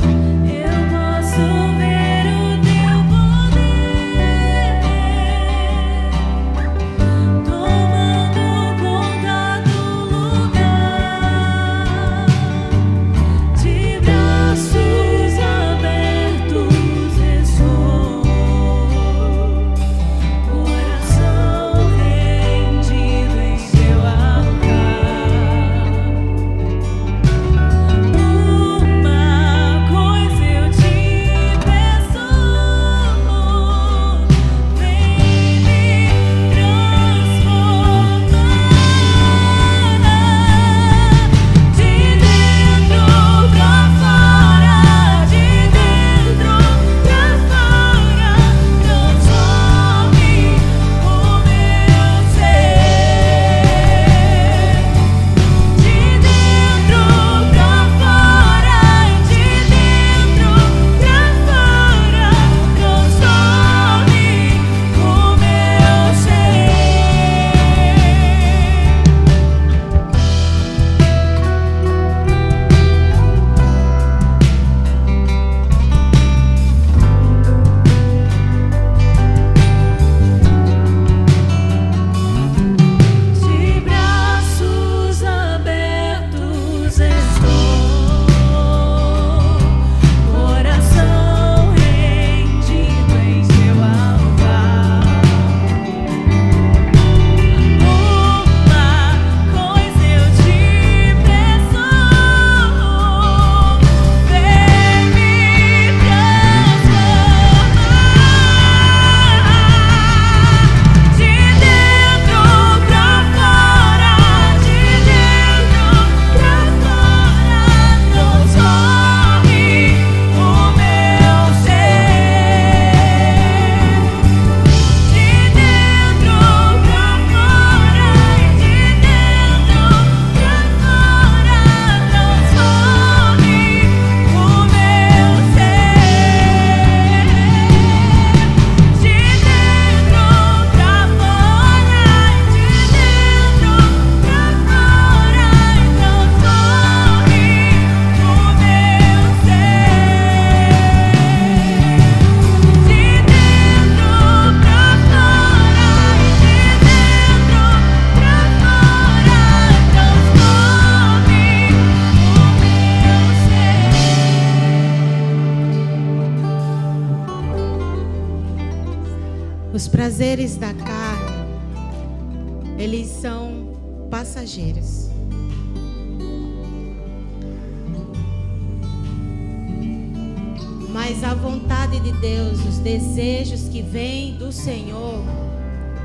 Mas a vontade de Deus, os desejos que vêm do Senhor,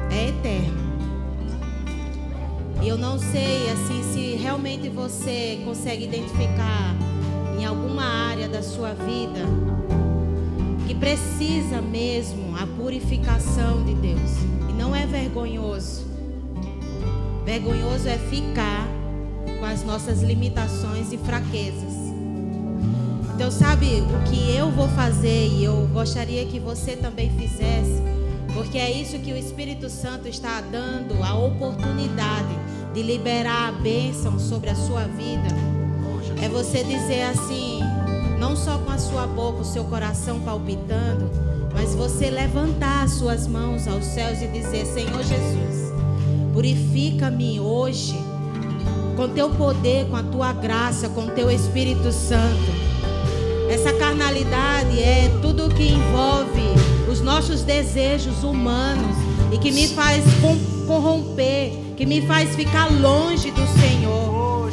é eterno. E eu não sei assim se realmente você consegue identificar em alguma área da sua vida que precisa mesmo a purificação de Deus. E não é vergonhoso. Vergonhoso é ficar com as nossas limitações e fraquezas. Então, sabe o que eu vou fazer e eu gostaria que você também fizesse, porque é isso que o Espírito Santo está dando a oportunidade de liberar a bênção sobre a sua vida. É você dizer assim, não só com a sua boca, o seu coração palpitando, mas você levantar as suas mãos aos céus e dizer: Senhor Jesus, purifica-me hoje com teu poder, com a tua graça, com teu Espírito Santo. Essa carnalidade é tudo que envolve os nossos desejos humanos e que me faz corromper, que me faz ficar longe do Senhor.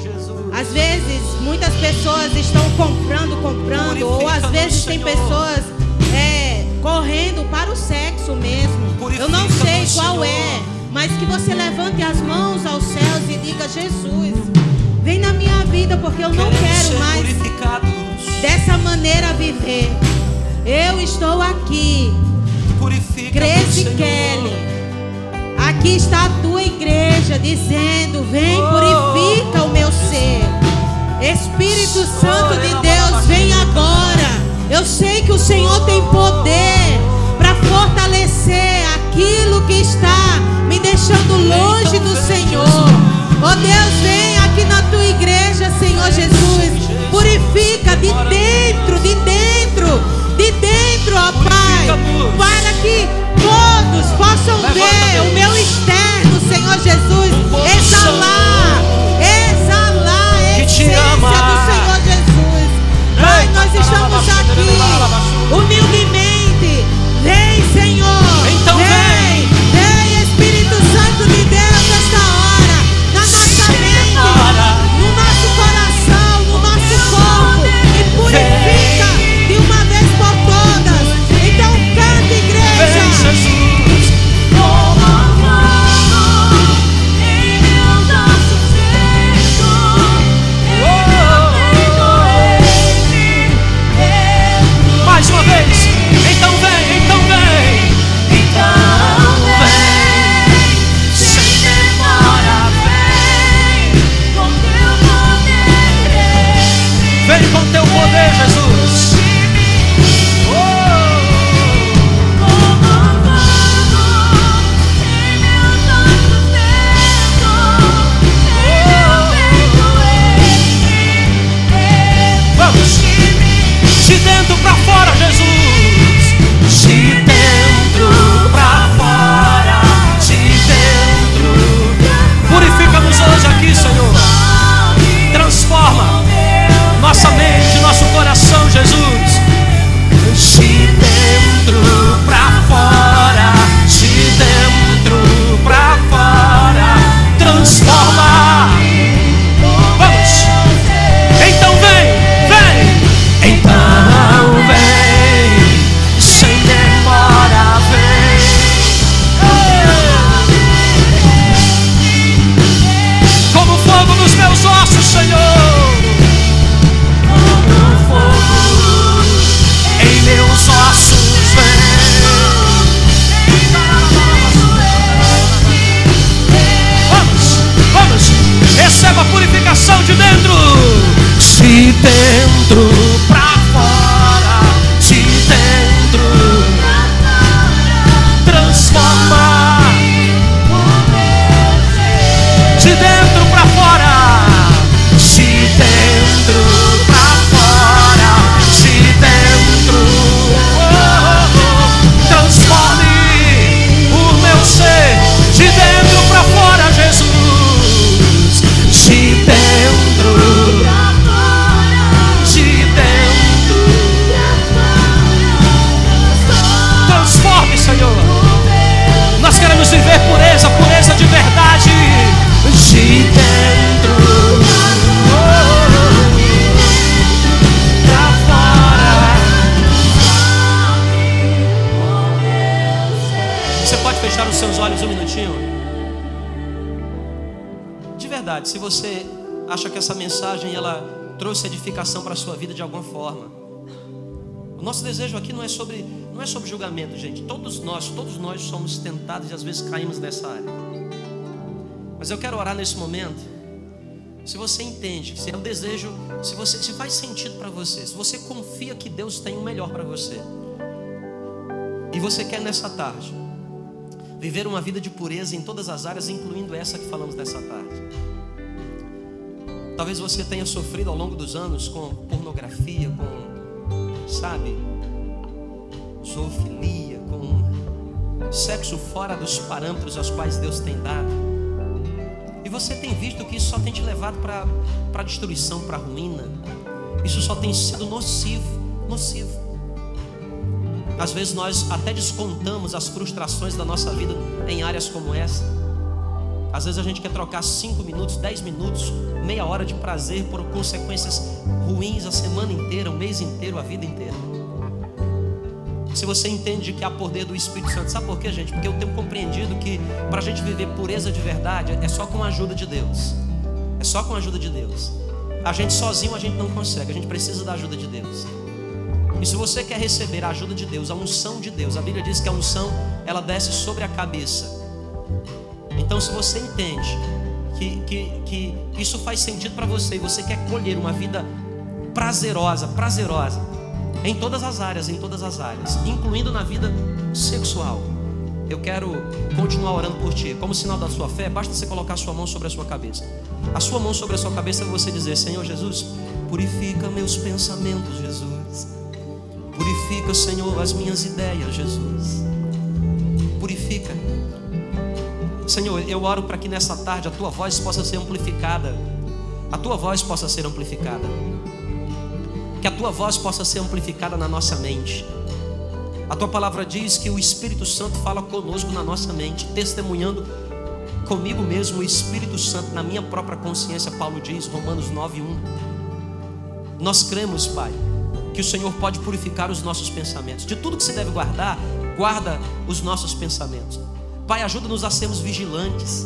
Às vezes, muitas pessoas estão comprando, comprando, ou às vezes tem pessoas é, correndo para o sexo mesmo. Eu não sei qual é, mas que você levante as mãos aos céus e diga: Jesus, vem na minha vida, porque eu não quero mais dessa maneira viver. Eu estou aqui. Purifica Grace Kelly. Aqui está a tua igreja dizendo: Vem, oh. purifica o meu ser. Espírito Santo de Deus, vem agora. Eu sei que o Senhor tem poder para fortalecer aquilo que está me deixando longe do Senhor. Oh Deus, vem aqui na tua igreja, edificação para a sua vida de alguma forma. O nosso desejo aqui não é sobre não é sobre julgamento, gente. Todos nós, todos nós somos tentados e às vezes caímos nessa área. Mas eu quero orar nesse momento. Se você entende, se é um desejo, se você se faz sentido para você, se você confia que Deus tem o melhor para você. E você quer nessa tarde viver uma vida de pureza em todas as áreas, incluindo essa que falamos nessa tarde. Talvez você tenha sofrido ao longo dos anos com pornografia, com, sabe, zoofilia, com sexo fora dos parâmetros aos quais Deus tem dado. E você tem visto que isso só tem te levado para destruição, para ruína. Isso só tem sido nocivo, nocivo. Às vezes nós até descontamos as frustrações da nossa vida em áreas como essa. Às vezes a gente quer trocar cinco minutos, dez minutos, meia hora de prazer por consequências ruins a semana inteira, o mês inteiro, a vida inteira. Se você entende que há poder do Espírito Santo, sabe por quê, gente? Porque eu tenho compreendido que para a gente viver pureza de verdade é só com a ajuda de Deus. É só com a ajuda de Deus. A gente sozinho a gente não consegue, a gente precisa da ajuda de Deus. E se você quer receber a ajuda de Deus, a unção de Deus, a Bíblia diz que a unção ela desce sobre a cabeça. Então, se você entende que, que, que isso faz sentido para você e você quer colher uma vida prazerosa, prazerosa, em todas as áreas, em todas as áreas, incluindo na vida sexual, eu quero continuar orando por ti. Como sinal da sua fé, basta você colocar a sua mão sobre a sua cabeça. A sua mão sobre a sua cabeça é você dizer: Senhor Jesus, purifica meus pensamentos, Jesus. Purifica, Senhor, as minhas ideias, Jesus. Purifica. Senhor, eu oro para que nessa tarde a tua voz possa ser amplificada. A tua voz possa ser amplificada. Que a tua voz possa ser amplificada na nossa mente. A tua palavra diz que o Espírito Santo fala conosco na nossa mente, testemunhando comigo mesmo o Espírito Santo na minha própria consciência, Paulo diz, Romanos 9:1. Nós cremos, Pai, que o Senhor pode purificar os nossos pensamentos. De tudo que se deve guardar, guarda os nossos pensamentos. Pai, ajuda-nos a sermos vigilantes.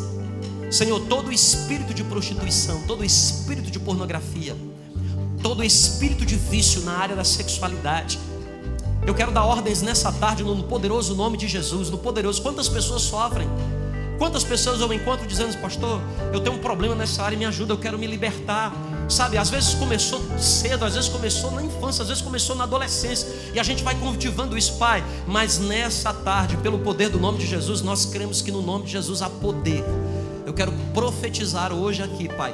Senhor, todo espírito de prostituição, todo espírito de pornografia, todo espírito de vício na área da sexualidade, eu quero dar ordens nessa tarde no poderoso nome de Jesus, no poderoso. Quantas pessoas sofrem? Quantas pessoas eu encontro dizendo, pastor, eu tenho um problema nessa área, me ajuda, eu quero me libertar. Sabe, às vezes começou cedo, às vezes começou na infância, às vezes começou na adolescência, e a gente vai cultivando isso, Pai. Mas nessa tarde, pelo poder do nome de Jesus, nós cremos que no nome de Jesus há poder. Eu quero profetizar hoje aqui, Pai,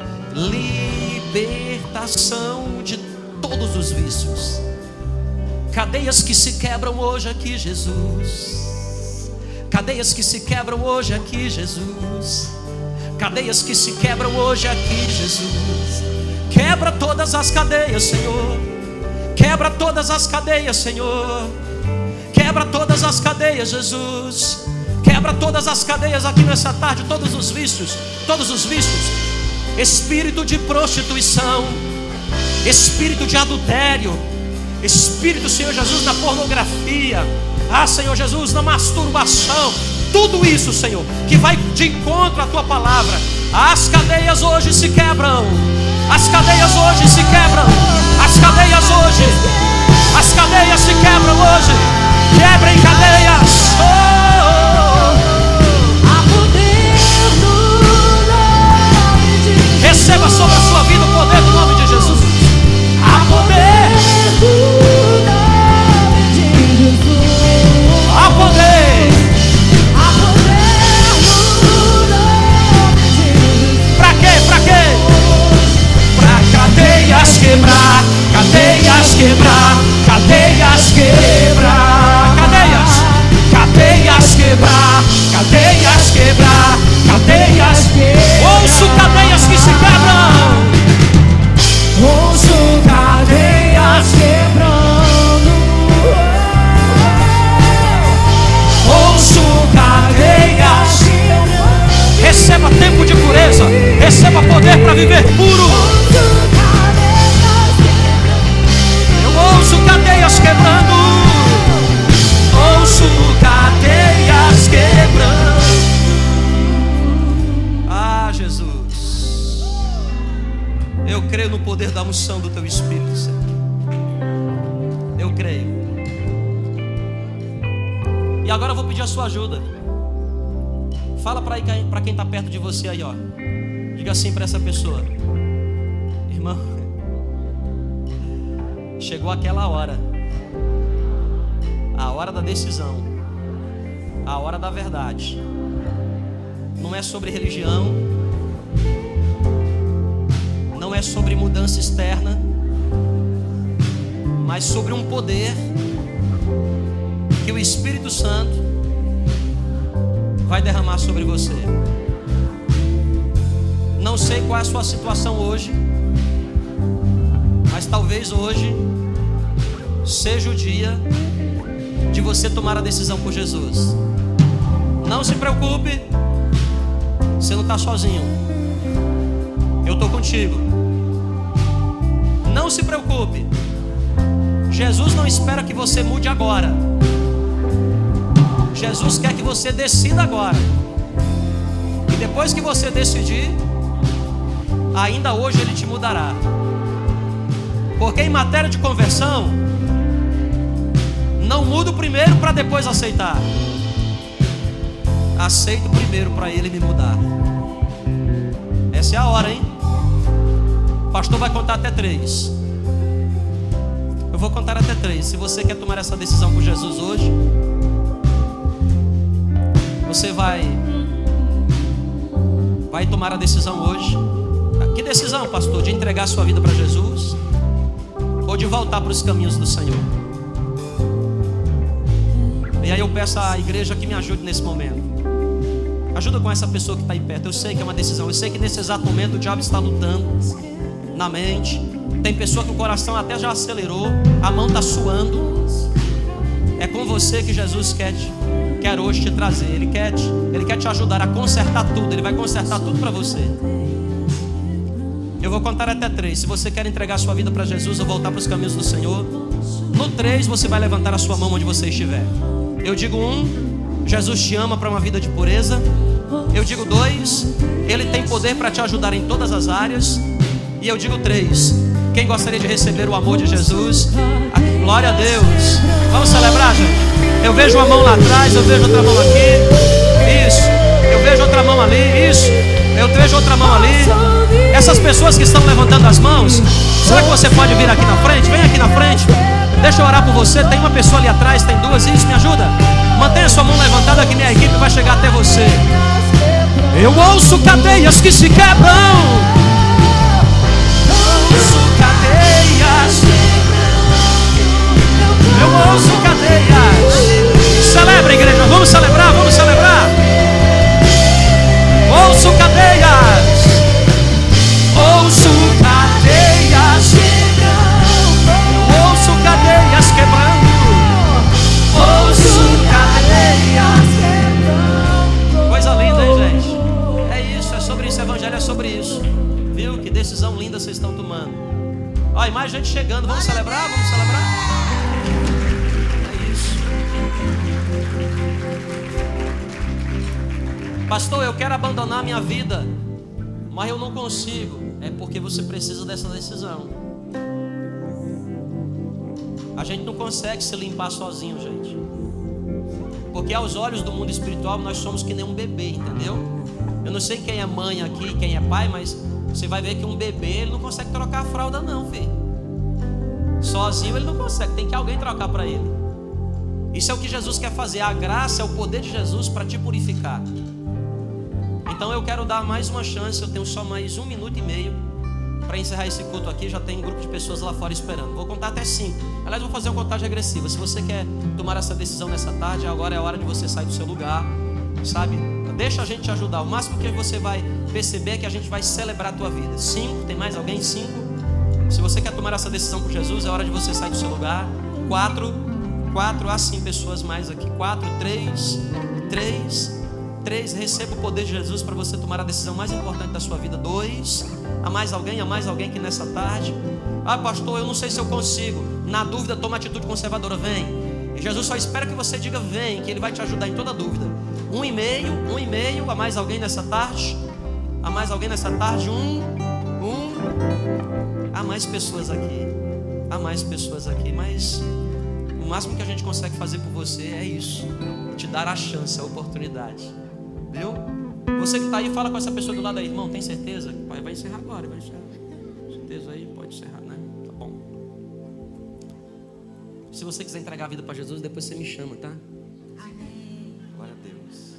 libertação de todos os vícios, cadeias que se quebram hoje aqui, Jesus. Cadeias que se quebram hoje aqui, Jesus. Cadeias que se quebram hoje aqui, Jesus. Quebra todas as cadeias, Senhor. Quebra todas as cadeias, Senhor. Quebra todas as cadeias, Jesus. Quebra todas as cadeias aqui nessa tarde, todos os vícios, todos os vícios. Espírito de prostituição, espírito de adultério, espírito, Senhor Jesus, na pornografia. Ah, Senhor Jesus, na masturbação. Tudo isso, Senhor, que vai de encontro à tua palavra. As cadeias hoje se quebram. As cadeias hoje se quebram. As cadeias hoje. As cadeias se quebram hoje. Quebrem cadeias. Oh, Receba sobre a cadeias quebrar, cadeias, cadeias quebrar, cadeias quebrar, cadeias quebrar. Ouço cadeias que se quebram. Ouço cadeias quebrando. Ouço cadeias. Receba tempo de pureza, receba poder para viver puro. quebrando. Ouço cadeias quebrando. Ah, Jesus. Eu creio no poder da unção do teu Espírito, Senhor. Eu creio. E agora eu vou pedir a sua ajuda. Fala para quem está perto de você aí, ó. Diga assim para essa pessoa: Irmão, chegou aquela hora. A hora da decisão. A hora da verdade. Não é sobre religião. Não é sobre mudança externa. Mas sobre um poder que o Espírito Santo vai derramar sobre você. Não sei qual é a sua situação hoje, mas talvez hoje seja o dia de você tomar a decisão por Jesus. Não se preocupe, você não está sozinho. Eu estou contigo. Não se preocupe. Jesus não espera que você mude agora. Jesus quer que você decida agora. E depois que você decidir, ainda hoje Ele te mudará. Porque em matéria de conversão, não mudo primeiro para depois aceitar. Aceito primeiro para Ele me mudar. Essa é a hora, hein? O pastor vai contar até três. Eu vou contar até três. Se você quer tomar essa decisão com Jesus hoje, você vai vai tomar a decisão hoje. Que decisão, pastor? De entregar sua vida para Jesus ou de voltar para os caminhos do Senhor? E aí eu peço à igreja que me ajude nesse momento. Ajuda com essa pessoa que está aí perto. Eu sei que é uma decisão. Eu sei que nesse exato momento o diabo está lutando na mente. Tem pessoa que o coração até já acelerou, a mão está suando. É com você que Jesus quer te quer hoje te trazer. Ele quer te, ele quer te ajudar a consertar tudo. Ele vai consertar tudo para você. Eu vou contar até três. Se você quer entregar sua vida para Jesus ou voltar para os caminhos do Senhor, no três você vai levantar a sua mão onde você estiver. Eu digo um, Jesus te ama para uma vida de pureza. Eu digo dois, Ele tem poder para te ajudar em todas as áreas. E eu digo três, quem gostaria de receber o amor de Jesus? Glória a Deus. Vamos celebrar, gente. Eu vejo uma mão lá atrás, eu vejo outra mão aqui. Isso. Eu vejo outra mão ali. Isso. Eu vejo outra mão ali. Essas pessoas que estão levantando as mãos, será que você pode vir aqui na frente? Vem aqui na frente. Deixa eu orar por você. Tem uma pessoa ali atrás, tem duas. Isso, me ajuda. Mantenha sua mão levantada que minha equipe vai chegar até você. Eu ouço cadeias que se quebram. Ouço cadeias. Eu ouço cadeias. Celebra, igreja. Vamos celebrar, vamos celebrar. Ouço cadeias. Mais gente chegando. Vamos celebrar? Vamos celebrar? Pastor, eu quero abandonar minha vida, mas eu não consigo. É porque você precisa dessa decisão. A gente não consegue se limpar sozinho, gente. Porque aos olhos do mundo espiritual nós somos que nem um bebê, entendeu? Eu não sei quem é mãe aqui, quem é pai, mas você vai ver que um bebê ele não consegue trocar a fralda, não, filho. Sozinho ele não consegue, tem que alguém trocar para ele. Isso é o que Jesus quer fazer. A graça é o poder de Jesus para te purificar. Então eu quero dar mais uma chance. Eu tenho só mais um minuto e meio para encerrar esse culto aqui. Já tem um grupo de pessoas lá fora esperando. Vou contar até cinco. Aliás, vou fazer uma contagem regressiva. Se você quer tomar essa decisão nessa tarde, agora é a hora de você sair do seu lugar, sabe? Deixa a gente te ajudar. O máximo que você vai perceber é que a gente vai celebrar a tua vida. Cinco. Tem mais alguém? Cinco. Se você quer tomar essa decisão com Jesus, é hora de você sair do seu lugar. Quatro. Quatro. Assim, pessoas mais aqui. Quatro. Três. Três. Três, receba o poder de Jesus para você tomar a decisão mais importante da sua vida. Dois, há mais alguém, há mais alguém que nessa tarde. Ah, pastor, eu não sei se eu consigo. Na dúvida, toma atitude conservadora. Vem. Jesus só espera que você diga vem, que Ele vai te ajudar em toda dúvida. Um e meio, um e meio, há mais alguém nessa tarde? Há mais alguém nessa tarde? Um, um. Há mais pessoas aqui. Há mais pessoas aqui, mas o máximo que a gente consegue fazer por você é isso. Te dar a chance, a oportunidade. Viu? Você que está aí, fala com essa pessoa do lado aí, irmão, tem certeza? Vai, vai encerrar agora, vai encerrar. Certeza aí, pode encerrar, né? Tá bom. Se você quiser entregar a vida para Jesus, depois você me chama, tá? Amém. Glória a Deus.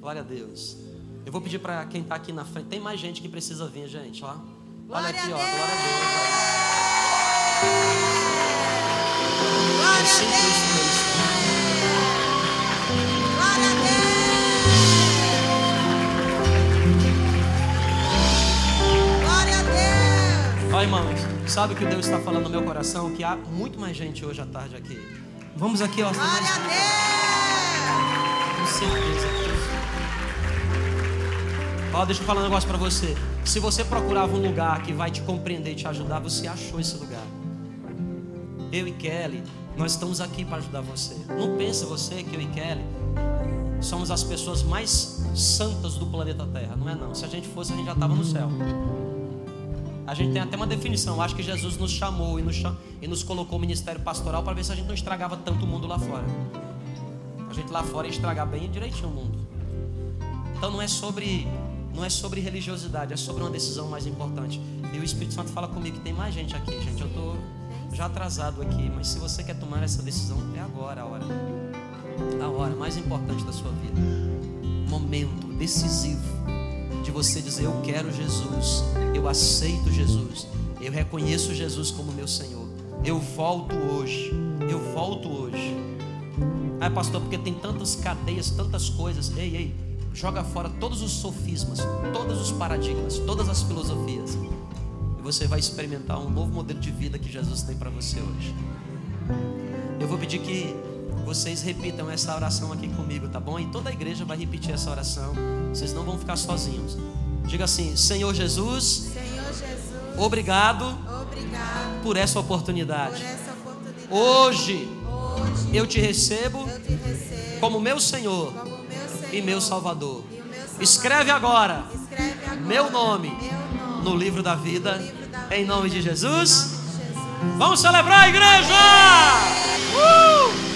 Glória a Deus. Eu vou pedir para quem está aqui na frente. Tem mais gente que precisa vir, gente, ó. Olha aqui, ó. Glória a Deus. Glória a Deus. Glória a Deus. Glória a Deus. Ó, irmãos, sabe o que Deus está falando no meu coração? Que há muito mais gente hoje à tarde aqui. Vamos aqui, ó. Glória a Deus. Com certeza. Ó, deixa eu falar um negócio para você. Se você procurava um lugar que vai te compreender e te ajudar, você achou esse lugar. Eu e Kelly, nós estamos aqui para ajudar você. Não pense você que eu e Kelly somos as pessoas mais santas do planeta Terra. Não é não. Se a gente fosse, a gente já estava no céu. A gente tem até uma definição. Acho que Jesus nos chamou e nos, e nos colocou o ministério pastoral para ver se a gente não estragava tanto o mundo lá fora. A gente lá fora ia estragar bem direitinho o mundo. Então não é sobre não é sobre religiosidade, é sobre uma decisão mais importante. E o Espírito Santo fala comigo que tem mais gente aqui, gente. Eu estou já atrasado aqui, mas se você quer tomar essa decisão, é agora a hora. A hora mais importante da sua vida. Momento decisivo de você dizer: Eu quero Jesus, eu aceito Jesus, eu reconheço Jesus como meu Senhor. Eu volto hoje, eu volto hoje. Ah, pastor, porque tem tantas cadeias, tantas coisas. Ei, ei, joga fora todos os sofismas, todos os paradigmas, todas as filosofias. E você vai experimentar um novo modelo de vida que Jesus tem para você hoje. Eu vou pedir que vocês repitam essa oração aqui comigo, tá bom? E toda a igreja vai repetir essa oração. Vocês não vão ficar sozinhos. Diga assim: Senhor Jesus, Senhor Jesus obrigado, obrigado por essa oportunidade. por essa oportunidade. Hoje Hoje eu te recebo eu te recebo como meu Senhor como meu Senhor e meu Salvador. Escreve agora meu nome no livro da vida, em nome de Em Jesus. nome de Jesus. Vamos celebrar a igreja! Uh!